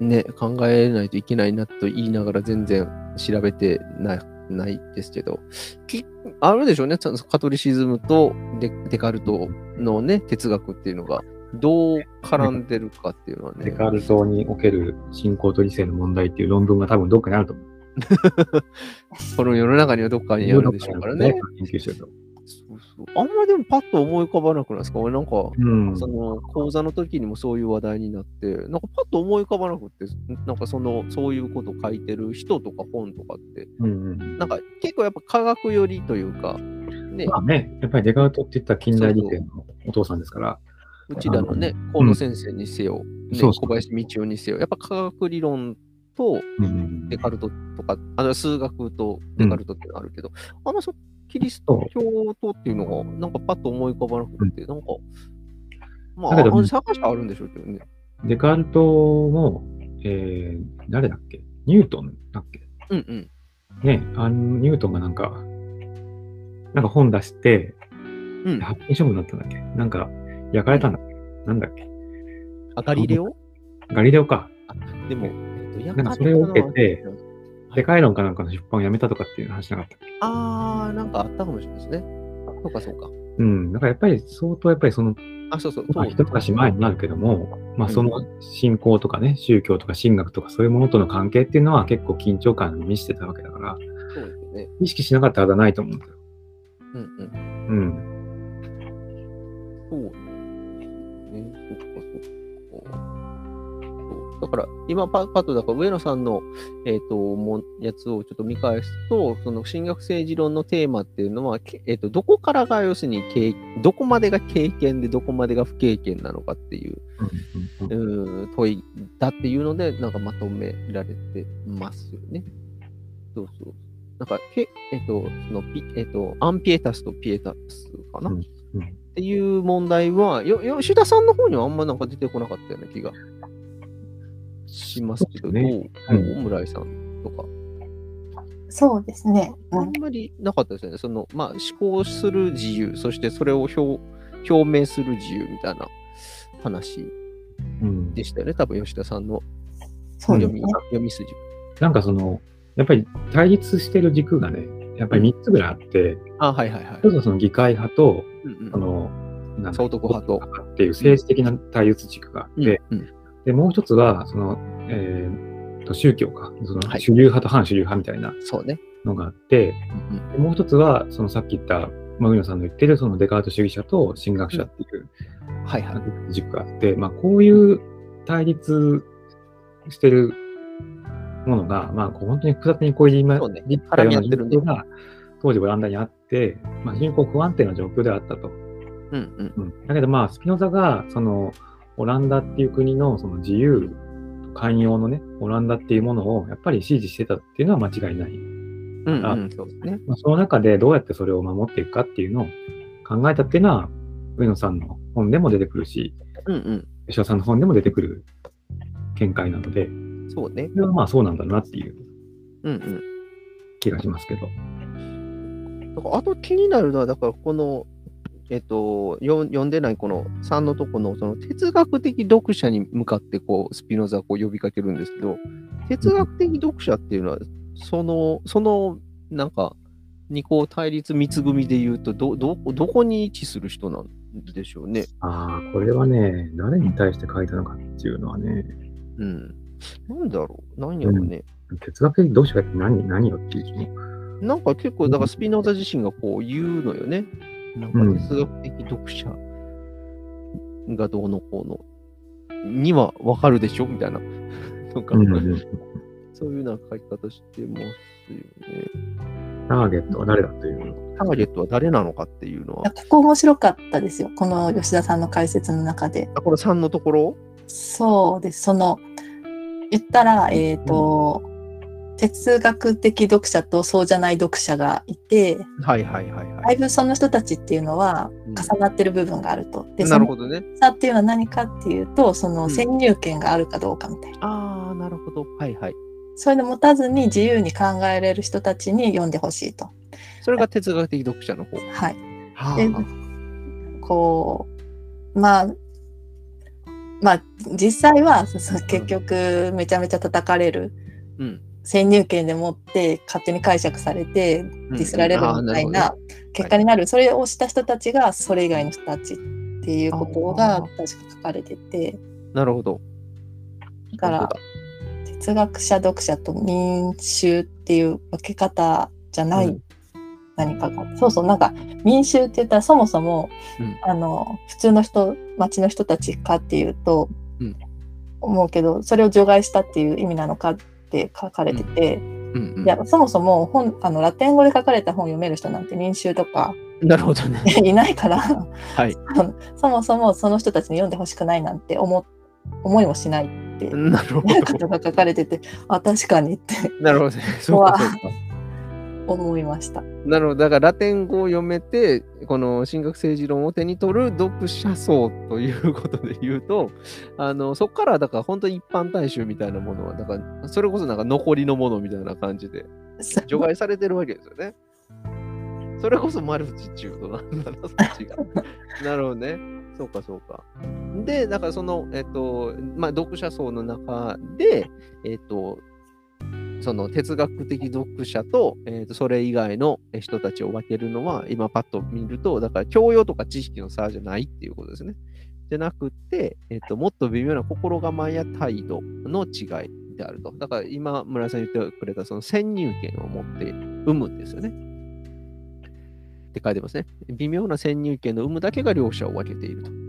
ね、考えないといけないなと言いながら全然調べてなないですけど、きあるでしょうね。ちゃんとカトリシズムとデデカルトのね、哲学っていうのがどう絡んでるかっていうのはね。デカルトにおける信仰と理性の問題っていう論文が多分どっかにあると思う。この世の中にはどっかにあるでしょうからね。研究と。そうそう。あんまりでもパッと思い浮かばなくないですか？俺なんか、うん。その講座の時にもそういう話題になって、なんかパッと思い浮かばなくって、なんかその、そういうこと書いてる人とか本とかって、うんうん。なんか結構やっぱ科学寄りというか、ね、まあね、やっぱりデカルトって言ったら近代理性のお父さんですから、うちらのね、河野先生にせよ、うそう小林道夫にせよ、やっぱ科学理論とうんうんデカルトとか、あの数学とデカルトっていうのがあるけど、あんまそキリスト教とっていうのが、なんかパッと思い浮かばなくて、なんか、まあ、だけどあ探しはあるんでしょうけどね。デカルトも、えー、誰だっけ？ニュートンだっけ？うんうん。ね、あのニュートンがなんか、なんか本出して、うん。発見処分になったんだっけ？なんか、焼かれたんだっけ？なんだっけ？あ、ガリレオ？ガリレオか。でも、えっと、なんかそれを受けて、世界論かなんかの出版をやめたとかっていう話なかったっけ？あー、なんかあったかもしれないですね。そうか、そうか。うん。だからやっぱり相当やっぱりその、あ、そうそう。まあ、そう一昔前になるけども、まあうんその信仰とかね、宗教とか神学とかそういうものとの関係っていうのは結構緊張感に満ちてたわけだから、そうですよね。意識しなかったはずはないと思うんですよ。うんうん。うん。だから、今パパッと、だから上野さんの、えっ、と、もうやつをちょっと見返すと、その進学政治論のテーマっていうのは、けえっ、と、どこからが要するに経、どこまでが経験で、どこまでが不経験なのかっていう、うん問いだっていうので、なんかまとめられてますよね。そうそう。なんか、けえっ、と、そのピ、えっ、と、アンピエタスとピエタスかな、うんうんっていう問題は、よ、吉田さんの方にはあんまなんか出てこなかったような気がしますけど、そうですねどう、うんどう村井さんとか。そうですね。うんあんまりなかったですよね。その、まあ、思考する自由、そしてそれを表表明する自由みたいな話うんでしたよね。多分吉田さんの読み,、ね。読み筋。なんかその、やっぱり対立してる軸がね、やっぱり3つぐらいあって、あ、はいはいはい。一つはその議会派と、うんうんあの、な総督派と。っていう政治的な対立軸があって、うんうんで、もう一つは、その、えーと宗教か、そのはい主流派と反主流派みたいな。のがあって、うんうんでもう一つは、そのさっき言った、まあ、上野さんの言ってる、そのデカート主義者と神学者っていうはいはい。軸があって、まあ、こういう対立してるものが、まあ、本当に複雑にこういう今ね言ったような状況が当時オランダにあって、まあ、非常にこう不安定な状況ではあったと。うんうん。うん、だけどまあ、スピノザが、その、オランダっていう国のその自由、寛容のね、オランダっていうものをやっぱり支持してたっていうのは間違いない。うんうん。そうですね。まあ、その中でどうやってそれを守っていくかっていうのを考えたっていうのは、上野さんの本でも出てくるし、うんうん。吉田さんの本でも出てくる見解なので、そうね。それはまあそうなんだなっていううんうん。気がしますけど。だからあと気になるのは、だからこの、えっと、よ読んでないこの3のとこのその哲学的読者に向かってこうスピノザはこう呼びかけるんですけど、哲学的読者っていうのは、その、その、なんか、二項対立三つ組で言うとど、ど、どこに位置する人なんでしょうね。ああ、これはね、誰に対して書いたのかっていうのはね、うん。なんだろう何やろうね。哲学的読者って何何よっていうなんか結構、だからスピノザ自身がこう言うのよね。なんかうん哲学的読者がどうのこうのにはわかるでしょみたいな。とか、うんうんそういうような書き方してますよね。ターゲットは誰だというのターゲットは誰なのかっていうのは。ここ面白かったですよ。この吉田さんの解説の中で。あこの3のところ？そうです。その、言ったら、えっ、と、哲学的読者とそうじゃない読者がいて、はいはいはいはだいぶその人たちっていうのはうん重なってる部分があると。で、い。そのなるほどね。差っていうのは何かっていうと、そのうん先入権があるかどうかみたいな。ああ、なるほど。はいはい。そういうの持たずに自由に考えれる人たちに読んでほしいと。それが哲学的読者の方。はい。はでこう、まあ、まあ、実際は結局めちゃめちゃ叩かれる。うん。先入観でもって勝手に解釈されてディスられるみたいな結果になる、それをした人たちがそれ以外の人たちっていうことがあ確か書かれてて。なるほど。だから哲学者読者と民衆っていう分け方じゃないうん。何かが、そうそうなんか民衆って言ったらそもそも、うん。あの普通の人町の人たちかっていうと、うん。思うけどそれを除外したっていう意味なのかって書かれてて。うんうんいやそもそも本あのラテン語で書かれた本を読める人なんて民衆とかなるほどね。いないからはい。そもそもその人たちに読んでほしくないなんて思思いもしないってなるほことど。が書かれててあ確かにってなるほどね。そうかそうか。思いました。なるほど。だからラテン語を読めて、この神学政治論を手に取る読者層ということで言うと、あのそこからだから本当に一般大衆みたいなものは、だからそれこそなんか残りのものみたいな感じで除外されてるわけですよね。それこそマルチチュードなんだな、そっちが。なるほどね。そうか、そうか。で、だからその、えっと、まあ、読者層の中で、えっと、その哲学的読者と,、えっとそれ以外の人たちを分けるのは、今パッと見ると、だから教養とか知識の差じゃないっていうことですね。じゃなくて、えっと、もっと微妙な心構えや態度の違いであると。だから今、村井さん言ってくれたその先入権を持って生むんですよね。って書いてますね。微妙な先入権の有無だけが両者を分けていると。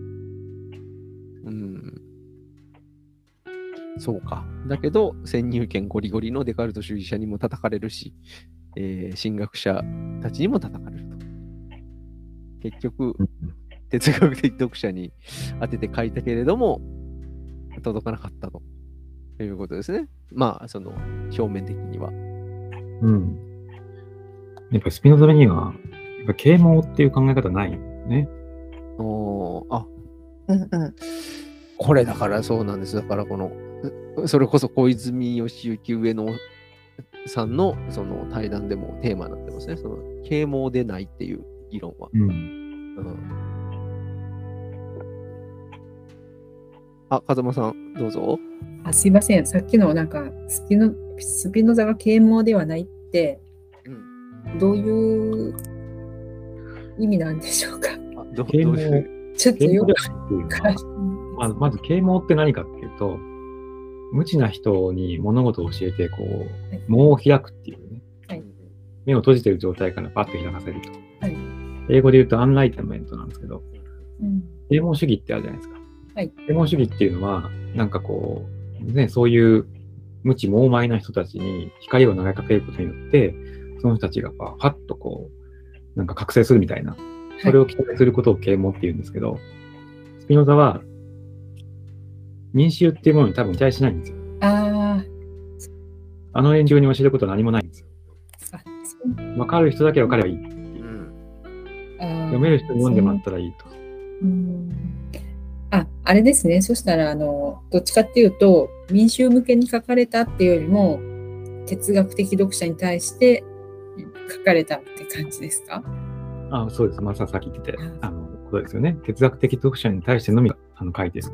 そうか。だけど、先入権ゴリゴリのデカルト主義者にも叩かれるし、えー神学者たちにも叩かれると。結局、哲学的読者に当てて書いたけれども、届かなかったということですね。まあ、その、表面的には。うん。やっぱスピノザには、やっぱ啓蒙っていう考え方ないよね。おーあ、うんうんこれだからそうなんです。だからこの、それこそ小泉義行上野さんのその対談でもテーマになってますね。その啓蒙でないっていう議論は。うん。うん、あ、風間さん、どうぞ。あすいません、さっきのなんかスピノスピノザが啓蒙ではないって、うんどういう意味なんでしょうか？啓蒙ちょっとよくまず啓蒙って何かっていうと、無知な人に物事を教えて、こう、門を開くっていうね、はい。目を閉じてる状態からパッと開かせると。はい。英語で言うとアンライテンメントなんですけど、うん。啓蒙主義ってあるじゃないですか。はい。啓蒙主義っていうのは、なんかこう、ね、そういう無知猛昧な人たちに光を投げかけることによって、その人たちがパッとこう、なんか覚醒するみたいな、それを期待することを啓蒙って言うんですけど、スピノザは、民衆っていうものに多分期待しないんですよ。ああの連中に教えることは何もないんですよ。ーあそうわかる人だけわかればいい。読める人に読んでもらったらいいと。うんあ、あれですね。そしたら、あの、どっちかっていうと、民衆向けに書かれたっていうよりも、哲学的読者に対して書かれたって感じですか？あそうです。まあ、ささっき言ってて、あの、ことですよね。哲学的読者に対してのみあの書いてる。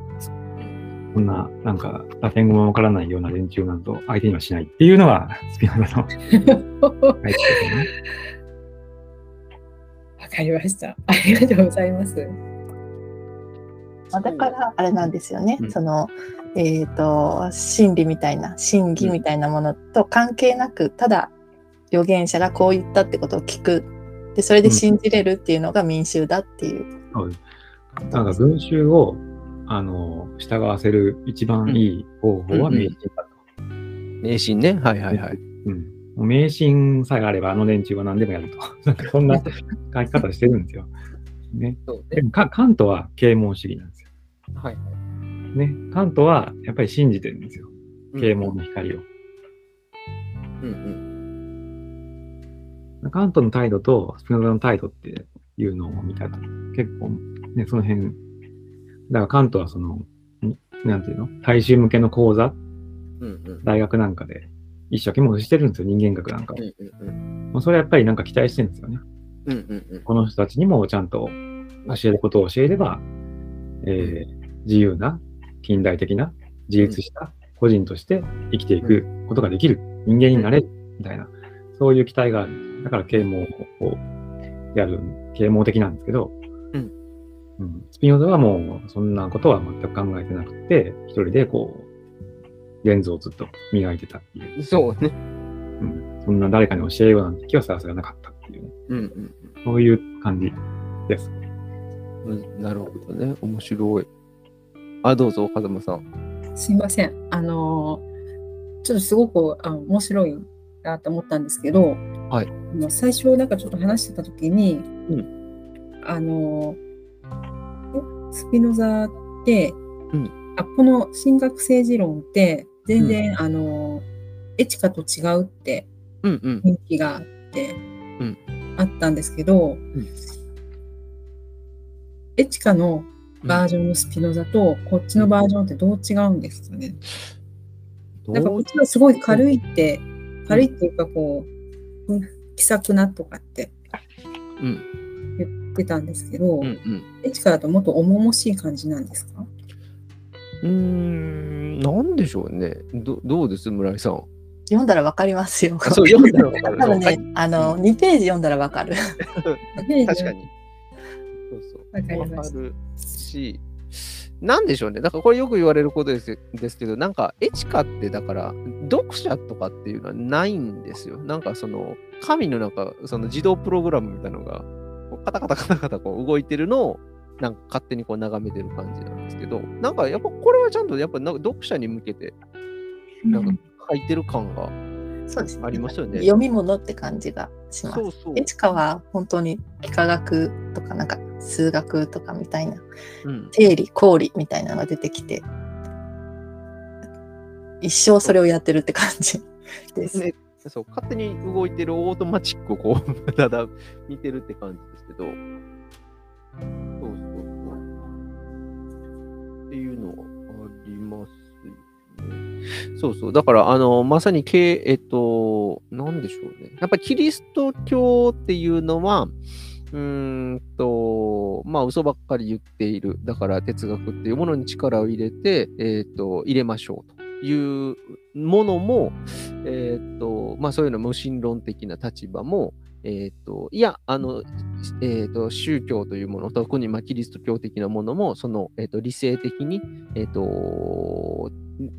こんな、なんか、ラテン語もわからないような連中なんと相手にはしないっていうのが、スピノザの書い。わかりました。ありがとうございます。まあだからあれなんですよね、うんその、えっ、と、真理みたいな、真偽みたいなものと関係なく、ただ預言者がこう言ったってことを聞く。で、それで信じれるっていうのが民衆だっていう。そうです。なんか群衆を、あの、従わせる一番いい方法は迷信だと。迷信ね。はいはいはい。うん。迷信さえあれば、あの連中は何でもやると。なんかそんな書き方してるんですよ。ね。でもかカントは啓蒙主義なんですよ。はいはい。ね。カントはやっぱり信じてるんですよ。啓蒙の光を。うんうん。カントの態度とスピノザの態度っていうのを見たと、結構ね、その辺、だからカントはその、んなんていうの？大衆向けの講座、うんうん。大学なんかで一生懸命してるんですよ、人間学なんかを。うんうんうん。もうそれやっぱりなんか期待してるんですよね。うんうんうん。この人たちにもちゃんと教えることを教えれば、えー自由な、近代的な、自立した個人として生きていくことができる、人間になれる、みたいな、そういう期待がある。だから啓蒙をやる、啓蒙的なんですけど、うんうんスピノザはもうそんなことは全く考えてなくて、一人でこう、レンズをずっと磨いてたっていう、そうね。うん、そんな誰かに教えようなんて気はさらさらなかったっていうね、うんうんそういう感じです。うん。なるほどね。面白い。あ、どうぞ、風間さん。すいません。あのーちょっとすごくあ面白いなと思ったんですけど、はいあの最初なんかちょっと話してた時に、うあのーえスピノザって、うん。あこの神学政治論って全然、あのーエチカと違うってうんうん。雰囲気があって、ん。あったんですけど、エチカのバージョンのスピノザと、こっちのバージョンってどう違うんですかね。なんかこっちはすごい軽いって、軽いっていうかこう、うん気さくなとかって。うん。言ってたんですけど、うんうん。エチカだともっと重々しい感じなんですか？うーん、なんでしょうね。どどうです村井さん？読んだらわかりますよ。そう、読んだらわかる。多分ね、あの、2ページ読んだらわかる。確かに。そうそう。わかりましたわかるし、なんでしょうね。だからこれよく言われることですですけど、なんかエチカってだから読者とかっていうのはないんですよ。なんかその神のなんかその自動プログラムみたいなのがカタカタカタカタこう動いてるのをなんか勝手にこう眺めてる感じなんですけど、なんかやっぱこれはちゃんとやっぱなんか読者に向けてなんか書いてる感がそうですね。ありますよね。読み物って感じがします。そうそう。エチカは本当に幾何学とかなんか数学とかみたいなうん、定理公理みたいなのが出てきて一生それをやってるって感じです。ね、そう勝手に動いてるオートマチックをこう、ただ見てるって感じですけど、そうそうそう。っていうのはありますね。そうそう。だから、あの、まさに、えっと、なんでしょうね。やっぱりキリスト教っていうのは、うんと、まあ、嘘ばっかり言っている。だから、哲学っていうものに力を入れて、えっと、入れましょうというものも、えーっと、まあそういうの無神論的な立場も、えーっと、いや、あの、えーと、宗教というもの、特にまあキリスト教的なものも、その、えーっと、理性的に、えーっと、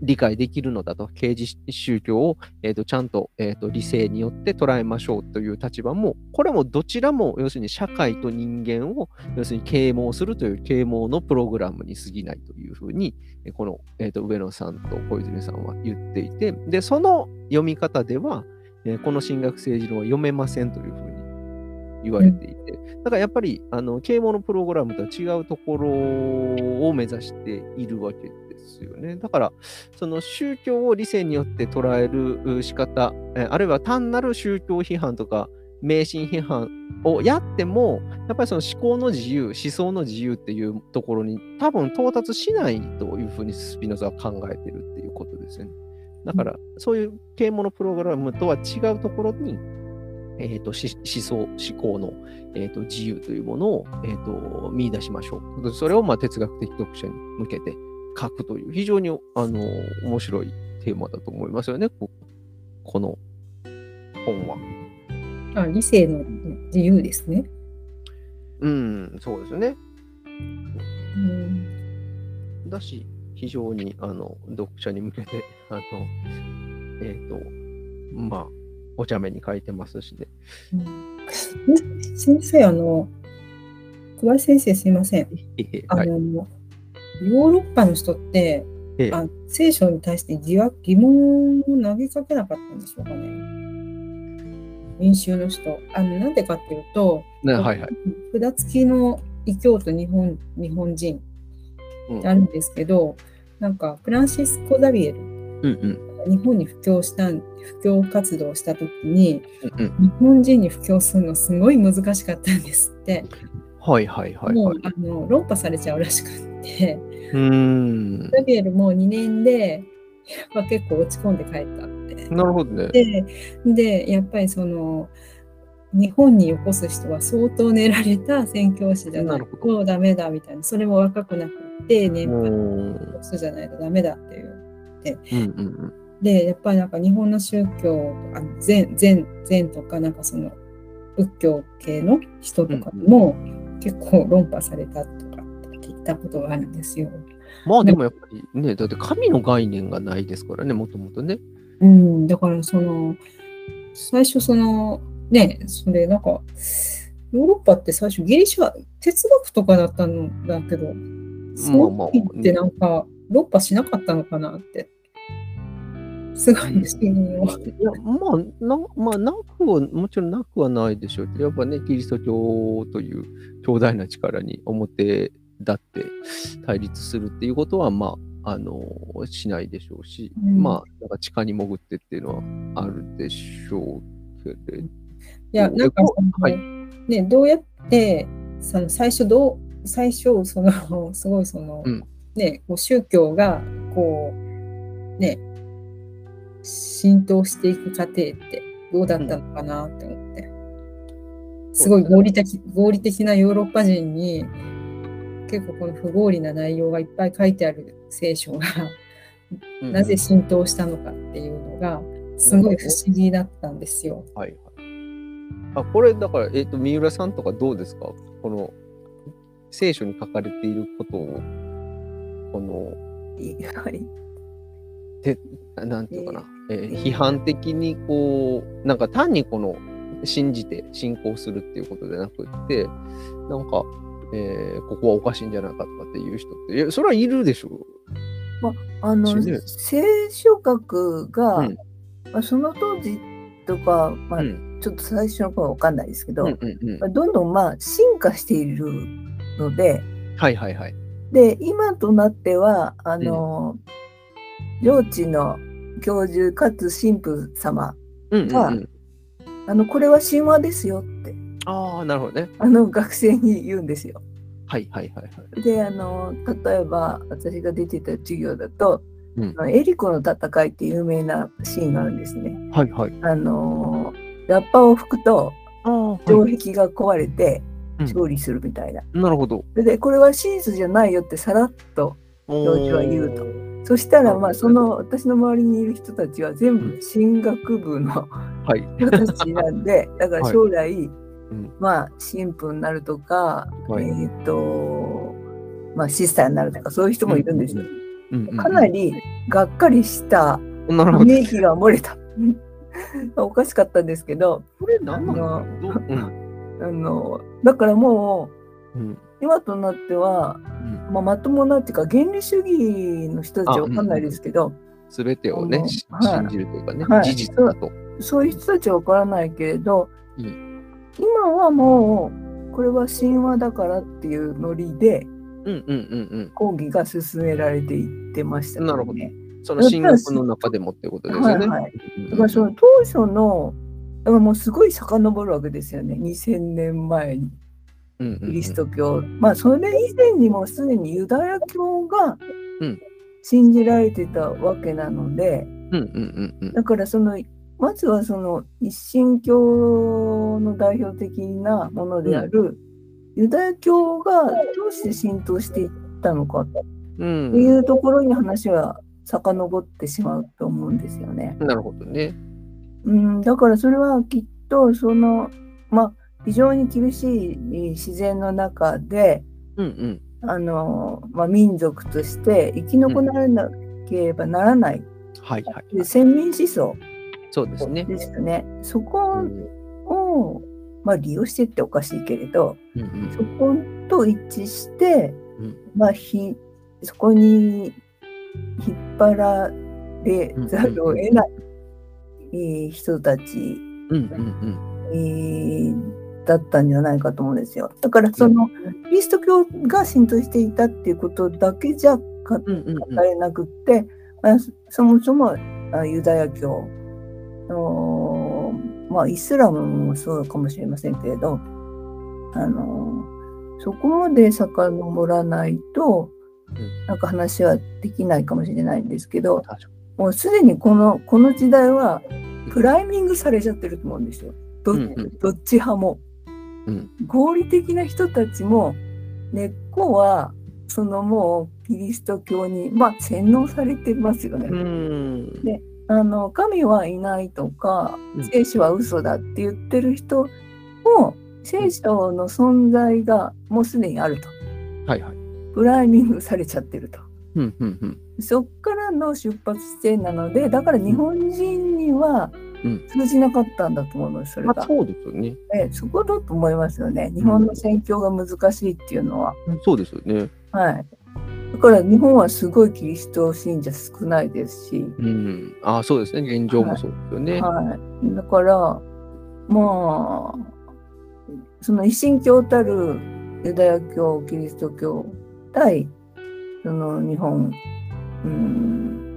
理解できるのだと、刑事宗教を、えーと、ちゃんと,、えーと理性によって捉えましょうという立場も、これもどちらも、要するに社会と人間を、要するに啓蒙するという啓蒙のプログラムに過ぎないというふうに、この、えー、と上野さんと小泉さんは言っていて、で、その読み方では、えーこの進学政治論は読めませんというふうに言われていて、だからやっぱり、あの、啓蒙のプログラムとは違うところを目指しているわけですよね。だから、その宗教を理性によって捉える仕方、あるいは単なる宗教批判とか、迷信批判をやっても、やっぱりその思考の自由、思想の自由っていうところに多分到達しないというふうにスピノザは考えてるっていうことですよね。だから、そういう啓蒙のプログラムとは違うところに、えー、とし思想、思考の、えー、と自由というものを、えー、と見出しましょう。それをまあ哲学的読者に向けて書くという、非常にあの面白いテーマだと思いますよね、ここの本は。あ、理性の自由ですね。うん、そうですね。うん。だし、非常にあの読者に向けて、あの、えっ、と、まあ、お茶目に書いてますしね。先生、あの、小林先生すいません。あの、はい。ヨーロッパの人って、ええあ聖書に対して疑惑疑問を投げかけなかったんでしょうかね。民衆の人。あのなんでかっていうと、ねはいはい。札付きの異教徒日本日本人うんってあるんですけど、なんかフランシスコ・ザビエル、うんうん日本に布教したん布教活動をした時に、うんうん。日本人に布教するのすごい難しかったんですって。はいはいはいもうはい。あの論破されちゃうらしくって。うーん。エルも2年で、やっぱ結構落ち込んで帰ったって。なるほどね。で、でやっぱりその、日本に起こす人は相当練られた宣教師じゃないとダメだみたいな、それも若くなくって、年う配ん。の人じゃないとダメだっていう。うんうんで、やっぱりなんか日本の宗教、あ禅禅禅とかなんかその仏教系の人とかも結構論破されたとかって聞いたことがあるんですよ。まあでもやっぱりね、だって神の概念がないですからね、もともとね。うん、だからその、最初その、ね、それなんか、ヨーロッパって最初ギリシャ哲学とかだったんだけど、そのまあ時ってなんか論破しなかったのかなって。すごい不思議に思う。いや、まあ、なまあ、なくは、もちろんなくはないでしょう。けど、やっぱね、キリスト教という強大な力に表立って対立するっていうことは、まあ、あの、しないでしょうし、うん。まあ、なんか地下に潜ってっていうのはあるでしょうけれど、いや、なんかはい。ね、どうやって、その最初どう、最初、その、すごいその、うん。ね、こう宗教が、こう、ね、浸透していく過程ってどうだったのかなって思って。すごい合理的、合理的なヨーロッパ人に、結構この不合理な内容がいっぱい書いてある聖書が、うんなぜ浸透したのかっていうのが、すごい不思議だったんですよ。はいはい。あ、これ、だから、えっ、と、三浦さんとかどうですか？この、聖書に書かれていることを、この、はい。なんていうかな、えー批判的にこう、なんか単にこの信じて信仰するっていうことじゃなくって、なんか、えーここはおかしいんじゃないかとかっていう人って、それはいるでしょ。う。あのそうね。聖書学が、うん。まあ、その当時とか、まあうん。ちょっと最初の頃は分かんないですけど、うんうんうん。まあ、どんどんまあ進化しているのではいはいはい。で今となってはあの、領地の教授かつ神父様うんうんがうん、あのこれは神話ですよってああ、なるほどね。あの学生に言うんですよ。はいはいはいはい。であの例えば私が出てた授業だと、うんあのエリコの戦いって有名なシーンがあるんですね。はいはい。あのラッパを吹くと城壁が壊れてうん勝利するみたいな。い、なるほど。でこれは真実じゃないよってさらっと教授は言うと。そしたらまあその私の周りにいる人たちは全部進学部のはい。人たちなんで だから将来、ん。まあ神父になるとか、はい。えっ、とまあシスターになるとかそういう人もいるんですよ。うんうんうんかなりがっかりしたなるほど。免疫が漏れた。おかしかったんですけど、これ何なのどう？うん。あのだからもうん。う今となっては、うん。まあ、まともなっていうか原理主義の人たちは分かんないですけど、すべてをね、信じるというかね、はい。事実だと。そういう人たちは分からないけれど、う今はもうこれは神話だからっていうノリでうんうんうん講義が進められていってました、ね。なるほど。うん。その進学の中でもってことですよね。はいはい。うんだからその当初のだからもうすごい遡るわけですよね。2000年前に。うんうんうんキリスト教、まあそれ以前にもすでにユダヤ教がうん信じられてたわけなので、うんうんうんうんだからそのまずはその一神教の代表的なものである、ユダヤ教がどうして浸透していったのかってうん。いうところに話は遡ってしまうと思うんですよね。なるほどね。うん、だからそれはきっとそのまあ非常に厳しい自然の中でうんうん。あの、まあ、民族として生き残らなければならない、はいはい。で先民思想そうですね。ですよね。そうこんを、まあ、利用してっておかしいけれどうんうんそこと一致して、うんまあ、ひそこに引っ張られざるを得ない、えー人たちうんうんえーだったんじゃないかと思うんですよ。だからそのキリスト教が浸透していたっていうことだけじゃ語うん。うんうんうん。れなくって、まあそそもそもあユダヤ教の、まあ、イスラムもそうかもしれませんけれどあのそこまで遡らないとうんなんか話はできないかもしれないんですけどもうすでにこのこの時代はプライミングされちゃってると思うんですよ。どっち派も。うん合理的な人たちも根っこはそのもうキリスト教に、まあ、洗脳されてますよね。であの神はいないとかうん聖書は嘘だって言ってる人も聖書の存在がもうすでにあると。はいはい。プライミングされちゃってると。うんうんうん。そっからの出発地点なのでだから日本人にはうん通じなかったんだと思うのですそれがまあ、。そうですよね。えそこだと思いますよね。日本の宣教が難しいっていうのは。そうですよね。はい。だから日本はすごいキリスト信者少ないですし、うん。ああ、そうですね。現状もそうですよね。はい。だから、まあ、その一神教たるユダヤ教、キリスト教対、その日本、うん、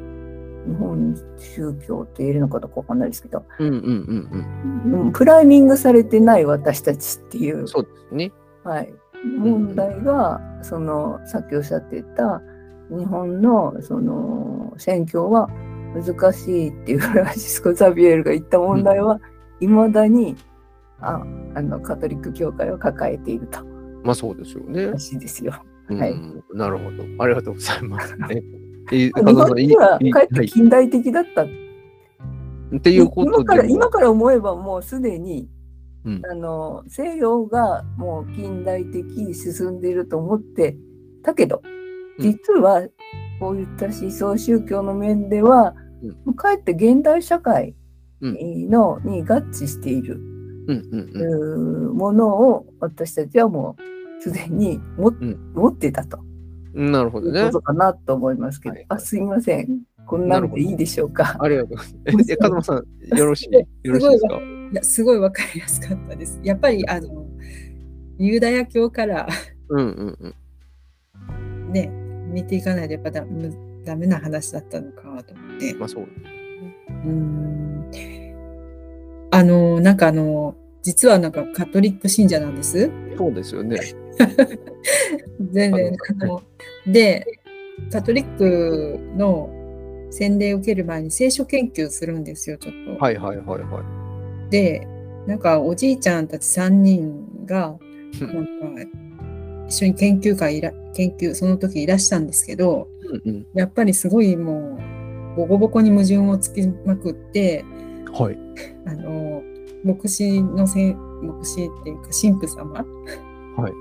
日本宗教って言えるのかどうかわかんないですけど、うんうんうんうんプライミングされてない私たちっていううん。、そうですね。はい、問題が、そのさっきおっしゃっていた日本のその宣教は難しいっていうフランシスコ・ザビエルが言った問題はいまだにああのカトリック教会を抱えているとまあそうですよねら。しいですよ。うんはいなるほど。ありがとうございます。ねえー日本人はいいかえって近代的だった。っていうこと今からで今から思えばもうすでにうん。あの西洋がもう近代的に進んでいると思ってたけど、うん。実はこういった思想宗教の面では、うん。かえって現代社会うん。の、に合致している、うんうんうん。うーものを私たちはもうすでに持ってたとなるほどねこ。とかなと思いますけど、はいあすいませんこんなんでいいでしょうか。ありがとうございます。え、風間さん、よろしい よろしいですか？いやすごいわかりやすかったです。やっぱりあのユダヤ教からうんうんうん。ね見ていかないとやっぱだむダメな話だったのかと思って。まあそう。うーんあのなんかあの実はなんかカトリック信者なんです。そうですよね。全然あのでカトリックの洗礼を受ける前に聖書研究するんですよちょっと。はいはいはいはい。でなんかおじいちゃんたち3人がうんなんか一緒に研究会いら研究その時いらしたんですけどうんうん。やっぱりすごいもうボコボコに矛盾をつきまくってはい。あの牧師のせん牧師っていうか神父様はい。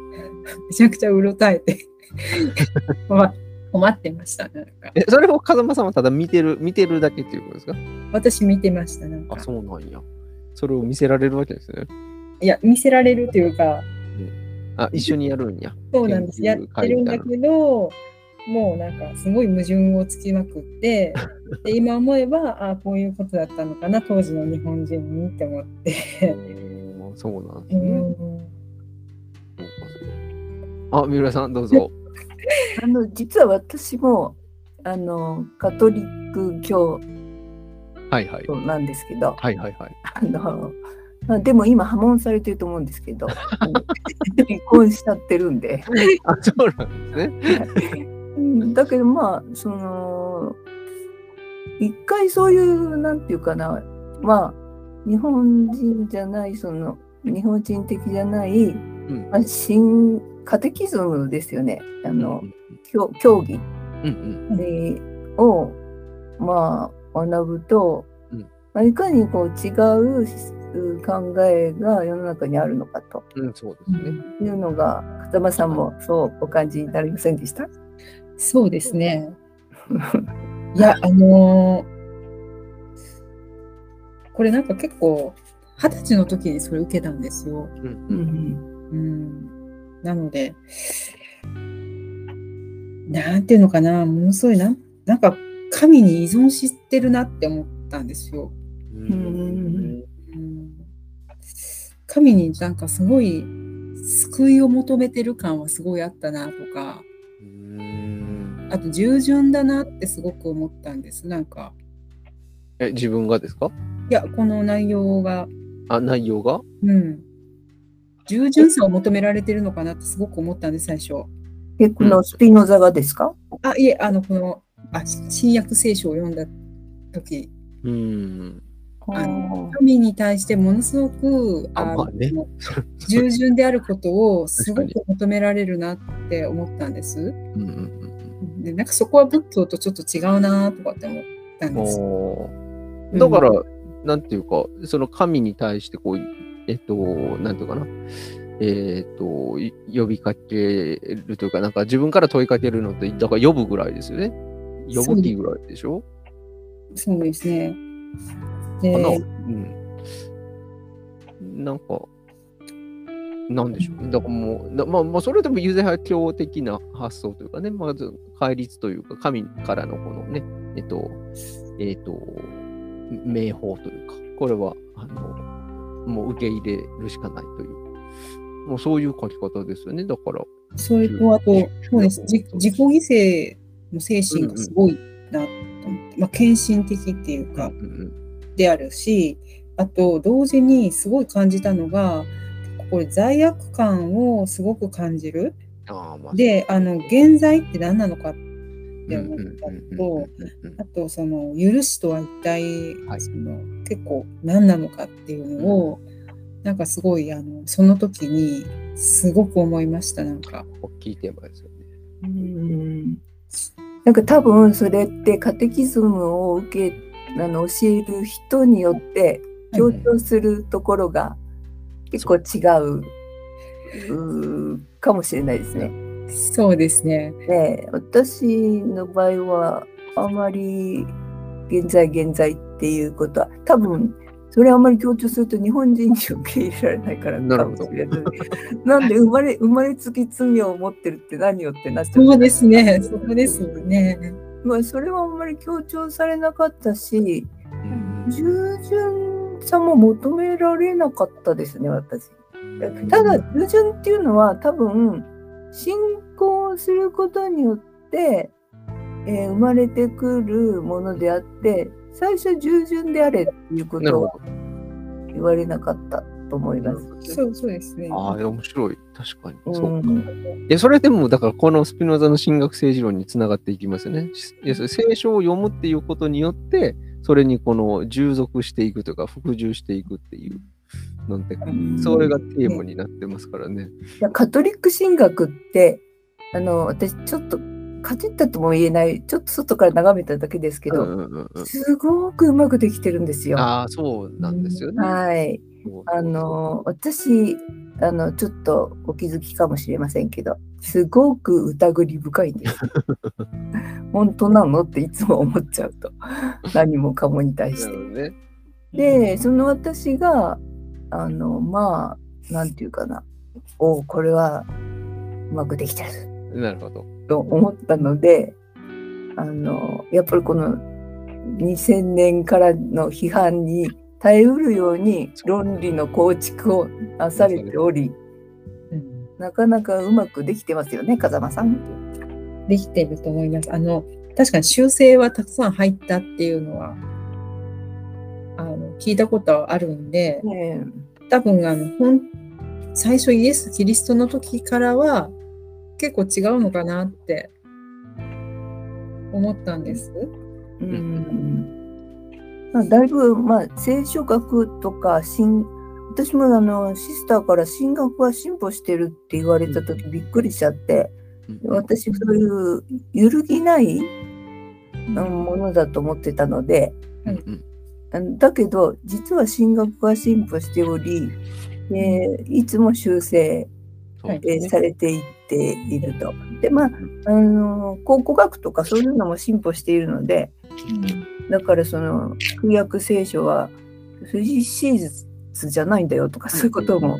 めちゃくちゃうろたえて 困困ってましたなんかえ、それを風間さんはただ見てる、見てるだけっていうことですか？私見てましたなんかあ、そうなんや。それを見せられるわけですね。いや見せられるというかあ、一緒にやるんや。そうなんです。やってるんだけど、もうなんかすごい矛盾をつきまくって、で今思えば、あこういうことだったのかな、当時の日本人にって思って。そうなんですね。うんあ、三浦さん、どうぞ。あの実は私もあのカトリック教はいはい。徒なんですけど、はいはいはい。あのまあでも今破門されてると思うんですけど 離婚しちゃってるんで あ、そうなんですね。うんだけどまあその一回そういうなんていうかなまあ日本人じゃないその日本人的じゃない、うんまあ、新カテキズムですよね。あの、うん教教義うんうん。えーをまあ学ぶと、うん。まあ、いかにこう違うう考えが世の中にあるのかと。うん、そうですね。いうのが風間さんもそうお感じになりませんでした？そうですね。いや、あのーこれなんか結構、二十歳の時にそれ受けたんですよ。うん。ううんんうん。なので、なんていうのかな、ものすごいな、なんか神に依存してるなって思ったんですよ。うん神になんかすごい救いを求めてる感はすごいあったなとか、うんあと従順だなってすごく思ったんです。なんか、え、自分がですか？いや、この内容が、あ、内容が？うん。従順さを求められてるのかなってすごく思ったんです、最初。えこのスピノザがですか、あ、いえ、あの、この、あ、新約聖書を読んだ時、うん。あの神に対してものすごく、あ、まあね。従順であることをすご確く求められるなって思ったんです。うんうんで、なんかそこは仏教とちょっと違うなとかって思ったんうんです。だから、なんていうか、その神に対してこう、えっと、なんていうかな、えっと、い呼びかけるというか、なんか自分から問いかけるのって、だから呼ぶぐらいですよね。呼ぶっていうぐらいでしょ？そうですね。で、うん。なんか、なんでしょうね。だからもう、なまあ、まあ、それでもユダヤ教的な発想というかね、まず戒律というか、神からのこのね、えっと、えっと、名法というか、これは、あの、もう受け入れるしかないという、もうそういう書き方ですよね。だから、それと、あと、そうです。じ自己犠牲の精神がすごいなと思って、まあ、献身的っていうか、うんであるし、あと同時にすごい感じたのが、これ罪悪感をすごく感じる。ああ、まあ、で、あの、現在って何なのかってうん思ったのと、うん。あとその許しとは一体、はい。その結構何なのかっていうのを、なんかすごいあのその時にすごく思いましたなんか。大きいテーマですよね。うんなんか多分それってカテキズムを受けあの教える人によって強調するところが結構違ううーかもしれないですね。そうですね。で私の場合はあまり現在現在っていうことは多分それあまり強調すると日本人に受け入れられないからかなるほどなんで生まれ生まれつき罪を持ってるって何よってなっちゃそうですね。そうですね。まあ、それはあんまり強調されなかったし、うん従順さも求められなかったですね、私。ただ、従順っていうのは多分、信仰することによって、えー生まれてくるものであって、最初従順であれっていうことは言われなかったと思います。そうそうですね。ああ、面白い。確かに。うんそうか。いや、それでも、だから、このスピノザの神学政治論につながっていきますよね。いやそれ聖書を読むっていうことによって、それにこの従属していくというか、服従していくっていう、なんて、それがテーマになってますからね。いやカトリック神学ってあの私ちょっとかじったとも言えないちょっと外から眺めただけですけど、うんうんうんうんすごくうまくできてるんですよ。ああ、そうなんですよね。はい。そうそうあの私あのちょっとお気づきかもしれませんけどすごく疑り深いんです。本当なの？っていつも思っちゃうと何もかもに対してね。でその私があのまあなんていうかなおこれはうまくできてるなるほど。と思ったのであのやっぱりこの2000年からの批判に耐えうるように論理の構築をなされておりなかなかうまくできてますよね風間さん。できてると思います。あの、確かに修正はたくさん入ったっていうのは、あの、聞いたことはあるんで、ね多分、あの、最初イエス・キリストの時からは、結構違うのかなって思ったんです。えうん。まあだいぶ、まあ、聖書学とか神私もあのシスターから神学が進歩してるって言われた時びっくりしちゃって私そういう揺るぎないうんものだと思ってたのでうんだけど実は神学が進歩しており、えーいつも修正、でされていっていると。でまああの考古学とかそういうのも進歩しているのでだからその旧約聖書は不事実じゃないんだよとかそういうことも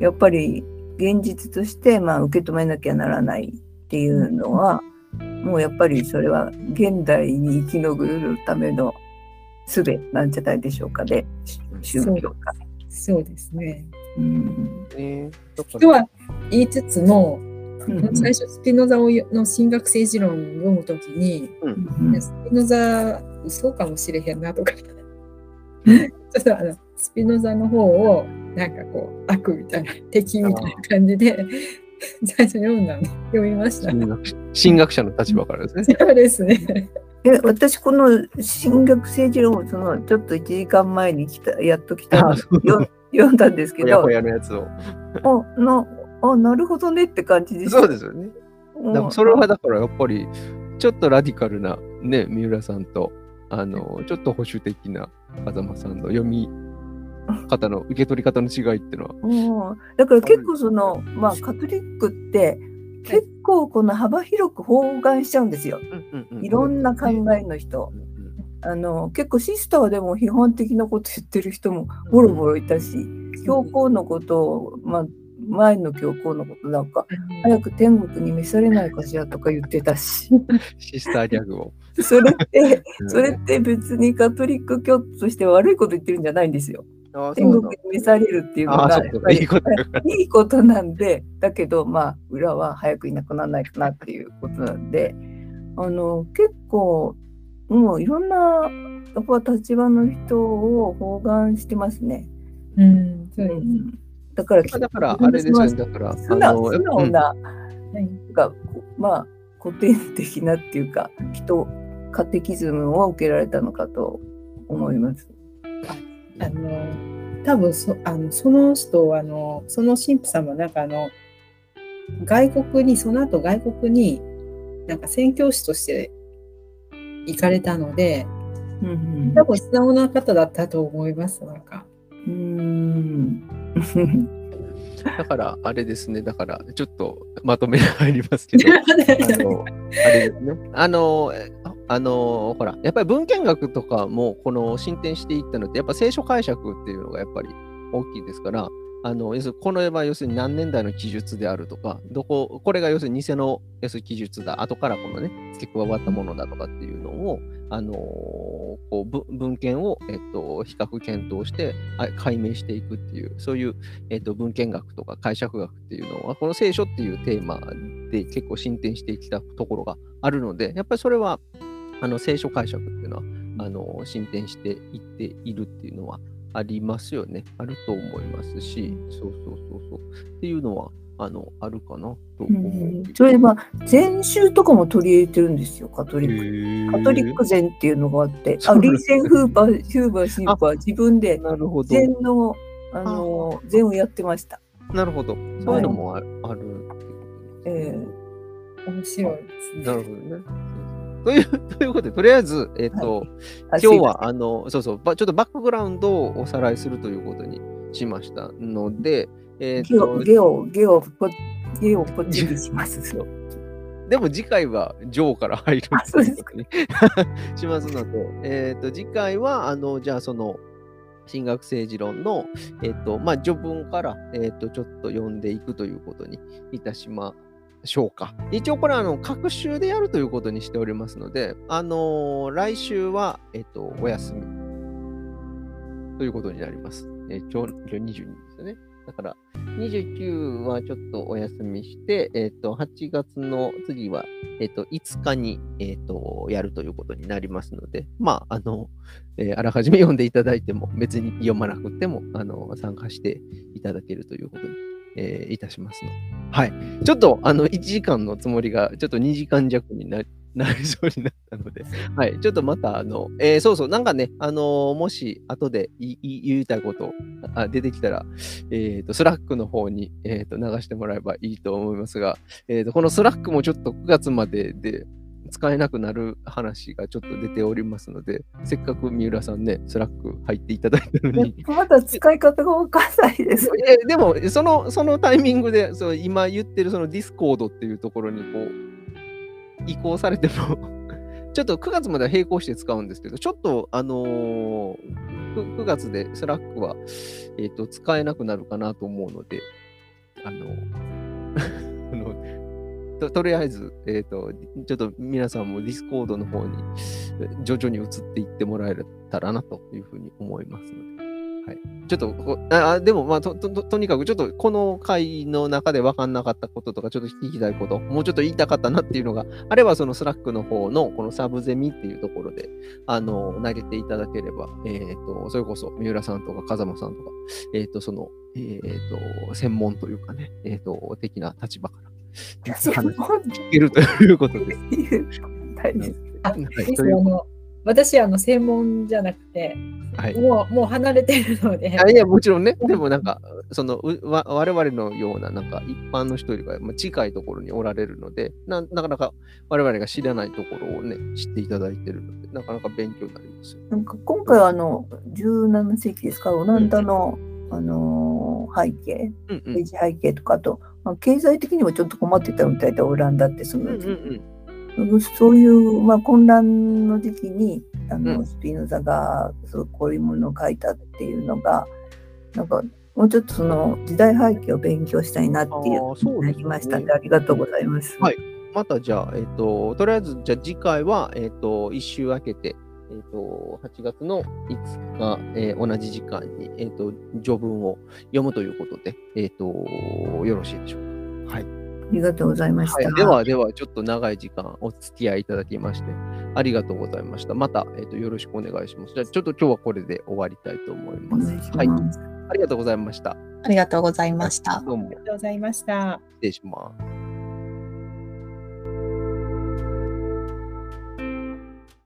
やっぱり現実としてまあ受け止めなきゃならないっていうのはもうやっぱりそれは現代に生き延びるための術なんじゃないでしょうかね。宗教が。そうですね。うん。ね。だからとは言いつつも、うん最初スピノザをの神学政治論を読むときに、うんスピノザ嘘かもしれへんなとか、ちょっとあのスピノザの方をなんかこう悪みたいな敵みたいな感じで最初読んだんで読みました。神学者の立場からですね。そうですね。え私この神学政治論をそのちょっと1時間前に来たやっと来た読んだんですけどほやほやのやつを。あなあなるほどねって感じでした。そうですよね。うん。だからそれはだからやっぱりちょっとラディカルなね三浦さんとあのちょっと保守的な風間さんの読み方の受け取り方の違いっていうのは。うん。だから結構その、まあ、カトリックって結構この幅広く包含しちゃうんですよ。いろんな考えの人。あの結構シスターでも批判的なこと言ってる人もボロボロいたし、教皇のことを、まあ、前の教皇のことなんか早く天国に召されないかしらとか言ってたしシスターギャグを。それってそれって別にカトリック教徒として悪いこと言ってるんじゃないんですよ。あ天国に召されるっていうのあがいいこと。いいことなんで、だけど、まあ、裏は早くいなくならないかなっていうことなんで、あの、結構、もういろんな、やっぱ立場の人を包含してますね。うん、そうですうん、だから、だからあれですよね。だから素直素あの直な、ねが、まあ、古典的なっていうか、人、カテキズムを受けられたのかと思います。あの多分そあのその人はあのその神父さんはなんかあの外国にその後外国になんか宣教師として行かれたのでうん多分素直な方だったと思いますなんか。うん。だからあれですね。だからちょっとまとめが入りますけど。あの、あれですね。あの、えあの、ほら、やっぱり文献学とかも、この進展していったのって、やっぱ聖書解釈っていうのがやっぱり大きいですから、あの、要するにこの絵は要するに何年代の記述であるとか、どこ、これが要するに偽の要するに記述だ、後からこのね、付け加わったものだとかっていうのを、あのこう文献を、えっと、比較検討して解明していくっていう、そういう、えっと、文献学とか解釈学っていうのは、この聖書っていうテーマで結構進展してきたところがあるので、やっぱりそれはあの聖書解釈っていうのはあの進展していっているっていうのはありますよね。あると思いますし、そうそうそうそう。っていうのはあのあるかな？と思う。それは禅宗とかも取り入れてるんですよ、カトリック。カトリック禅っていうのがあって、あリーセンフーパー、フーバー神父は自分で。禅のあの禅をやってました。なるほど。そういうのもある,、あるっていうことえ面白いですね。なるほどね。というということで、とりあえず、えっ、と、ー今日は、あの、そうそう、ばちょっとバックグラウンドをおさらいするということにしましたので、えっ、ゲオと、ゲオゲオこゲオこっちにします。でも次回はジョーから入るあそうですということにしますので、えっ、と、次回は、あの、じゃあその、神学政治論の、えっ、と、まあ、序文から、えっ、と、ちょっと読んでいくということにいたしましょうか。一応これは、あの、各週でやるということにしておりますので、あのー来週は、えっ、と、お休みということになります。えー今日、今日22ですよね。だから、29はちょっとお休みして、えっ、と、8月の次は、えっ、と、5日に、えっ、と、やるということになりますので、まあ、あの、えあらかじめ読んでいただいても、別に読まなくても、あの、参加していただけるということに、えいたしますので。はい。ちょっと、あの、1時間のつもりが、ちょっと2時間弱になりなりそうになったので、はい、ちょっとまた、あの、えーそうそう、なんかね、あのーもし後で言いたいことあ出てきたら、えっ、と、スラックの方に、えー、と流してもらえばいいと思いますが、えー、とこのスラックもちょっと9月までで使えなくなる話がちょっと出ておりますので、せっかく三浦さんね、スラック入っていただいたのに。まだ使い方がわかんないです。えでもその、そのタイミングで、そう今言ってるそのディスコードっていうところにこう移行されても、ちょっと9月までは並行して使うんですけど、ちょっと、あのー、9, 月でスラックは、えーと使えなくなるかなと思うので、あの あのととりあえず、えーと、ちょっと皆さんもディスコードの方に徐々に移っていってもらえたらなというふうに思いますので。はい、ちょっとこああでも、まあととと、とにかくちょっとこの回の中で分かんなかったこととか、ちょっと聞きたいこと、もうちょっと言いたかったなっていうのがあれば、そのスラックの方のこのサブゼミっていうところで、あの、投げていただければ、えっ、と、それこそ三浦さんとか風間さんとか、えっ、と、その、えっ、と、専門というかね、えっ、と、的な立場から、聞けるということです。大事あはい。ですというあの私あの専門じゃなくて、はい。もうもう離れてるので、あいや、もちろんね、でもなんか、その、うわ我々のような、なんか、一般の人よりか、まあ、近いところにおられるのでな、なかなか我々が知らないところをね、知っていただいてるので、なかなか勉強になりますよ。なんか今回はあの17世紀ですかオランダの、あのー背景うんうん。政治背景とかあと、まあ、経済的にもちょっと困ってたみたいでオランダってその、うんうんうん。そういう、まあ、混乱の時期にあの、うんスピノザがそうこういうものを書いたっていうのがなんかもうちょっとその時代背景を勉強したいなっていうなりましたのでありがとうございます。はいまたじゃあ、えっ、と、とりあえず、じゃあ次回は、えっ、と、一週明けて、えっ、と、8月の5日、えー同じ時間に、えっ、と、序文を読むということで、えっ、と、よろしいでしょうか。はい。ありがとうございました。はい、では、では、ちょっと長い時間お付き合いいただきまして、ありがとうございました。また、えっ、と、よろしくお願いします。じゃあ、ちょっと今日はこれで終わりたいと思いおます。願いしはい。ます。ありがとうございました。ありがとうございました。どうもありがとうございました。失礼します。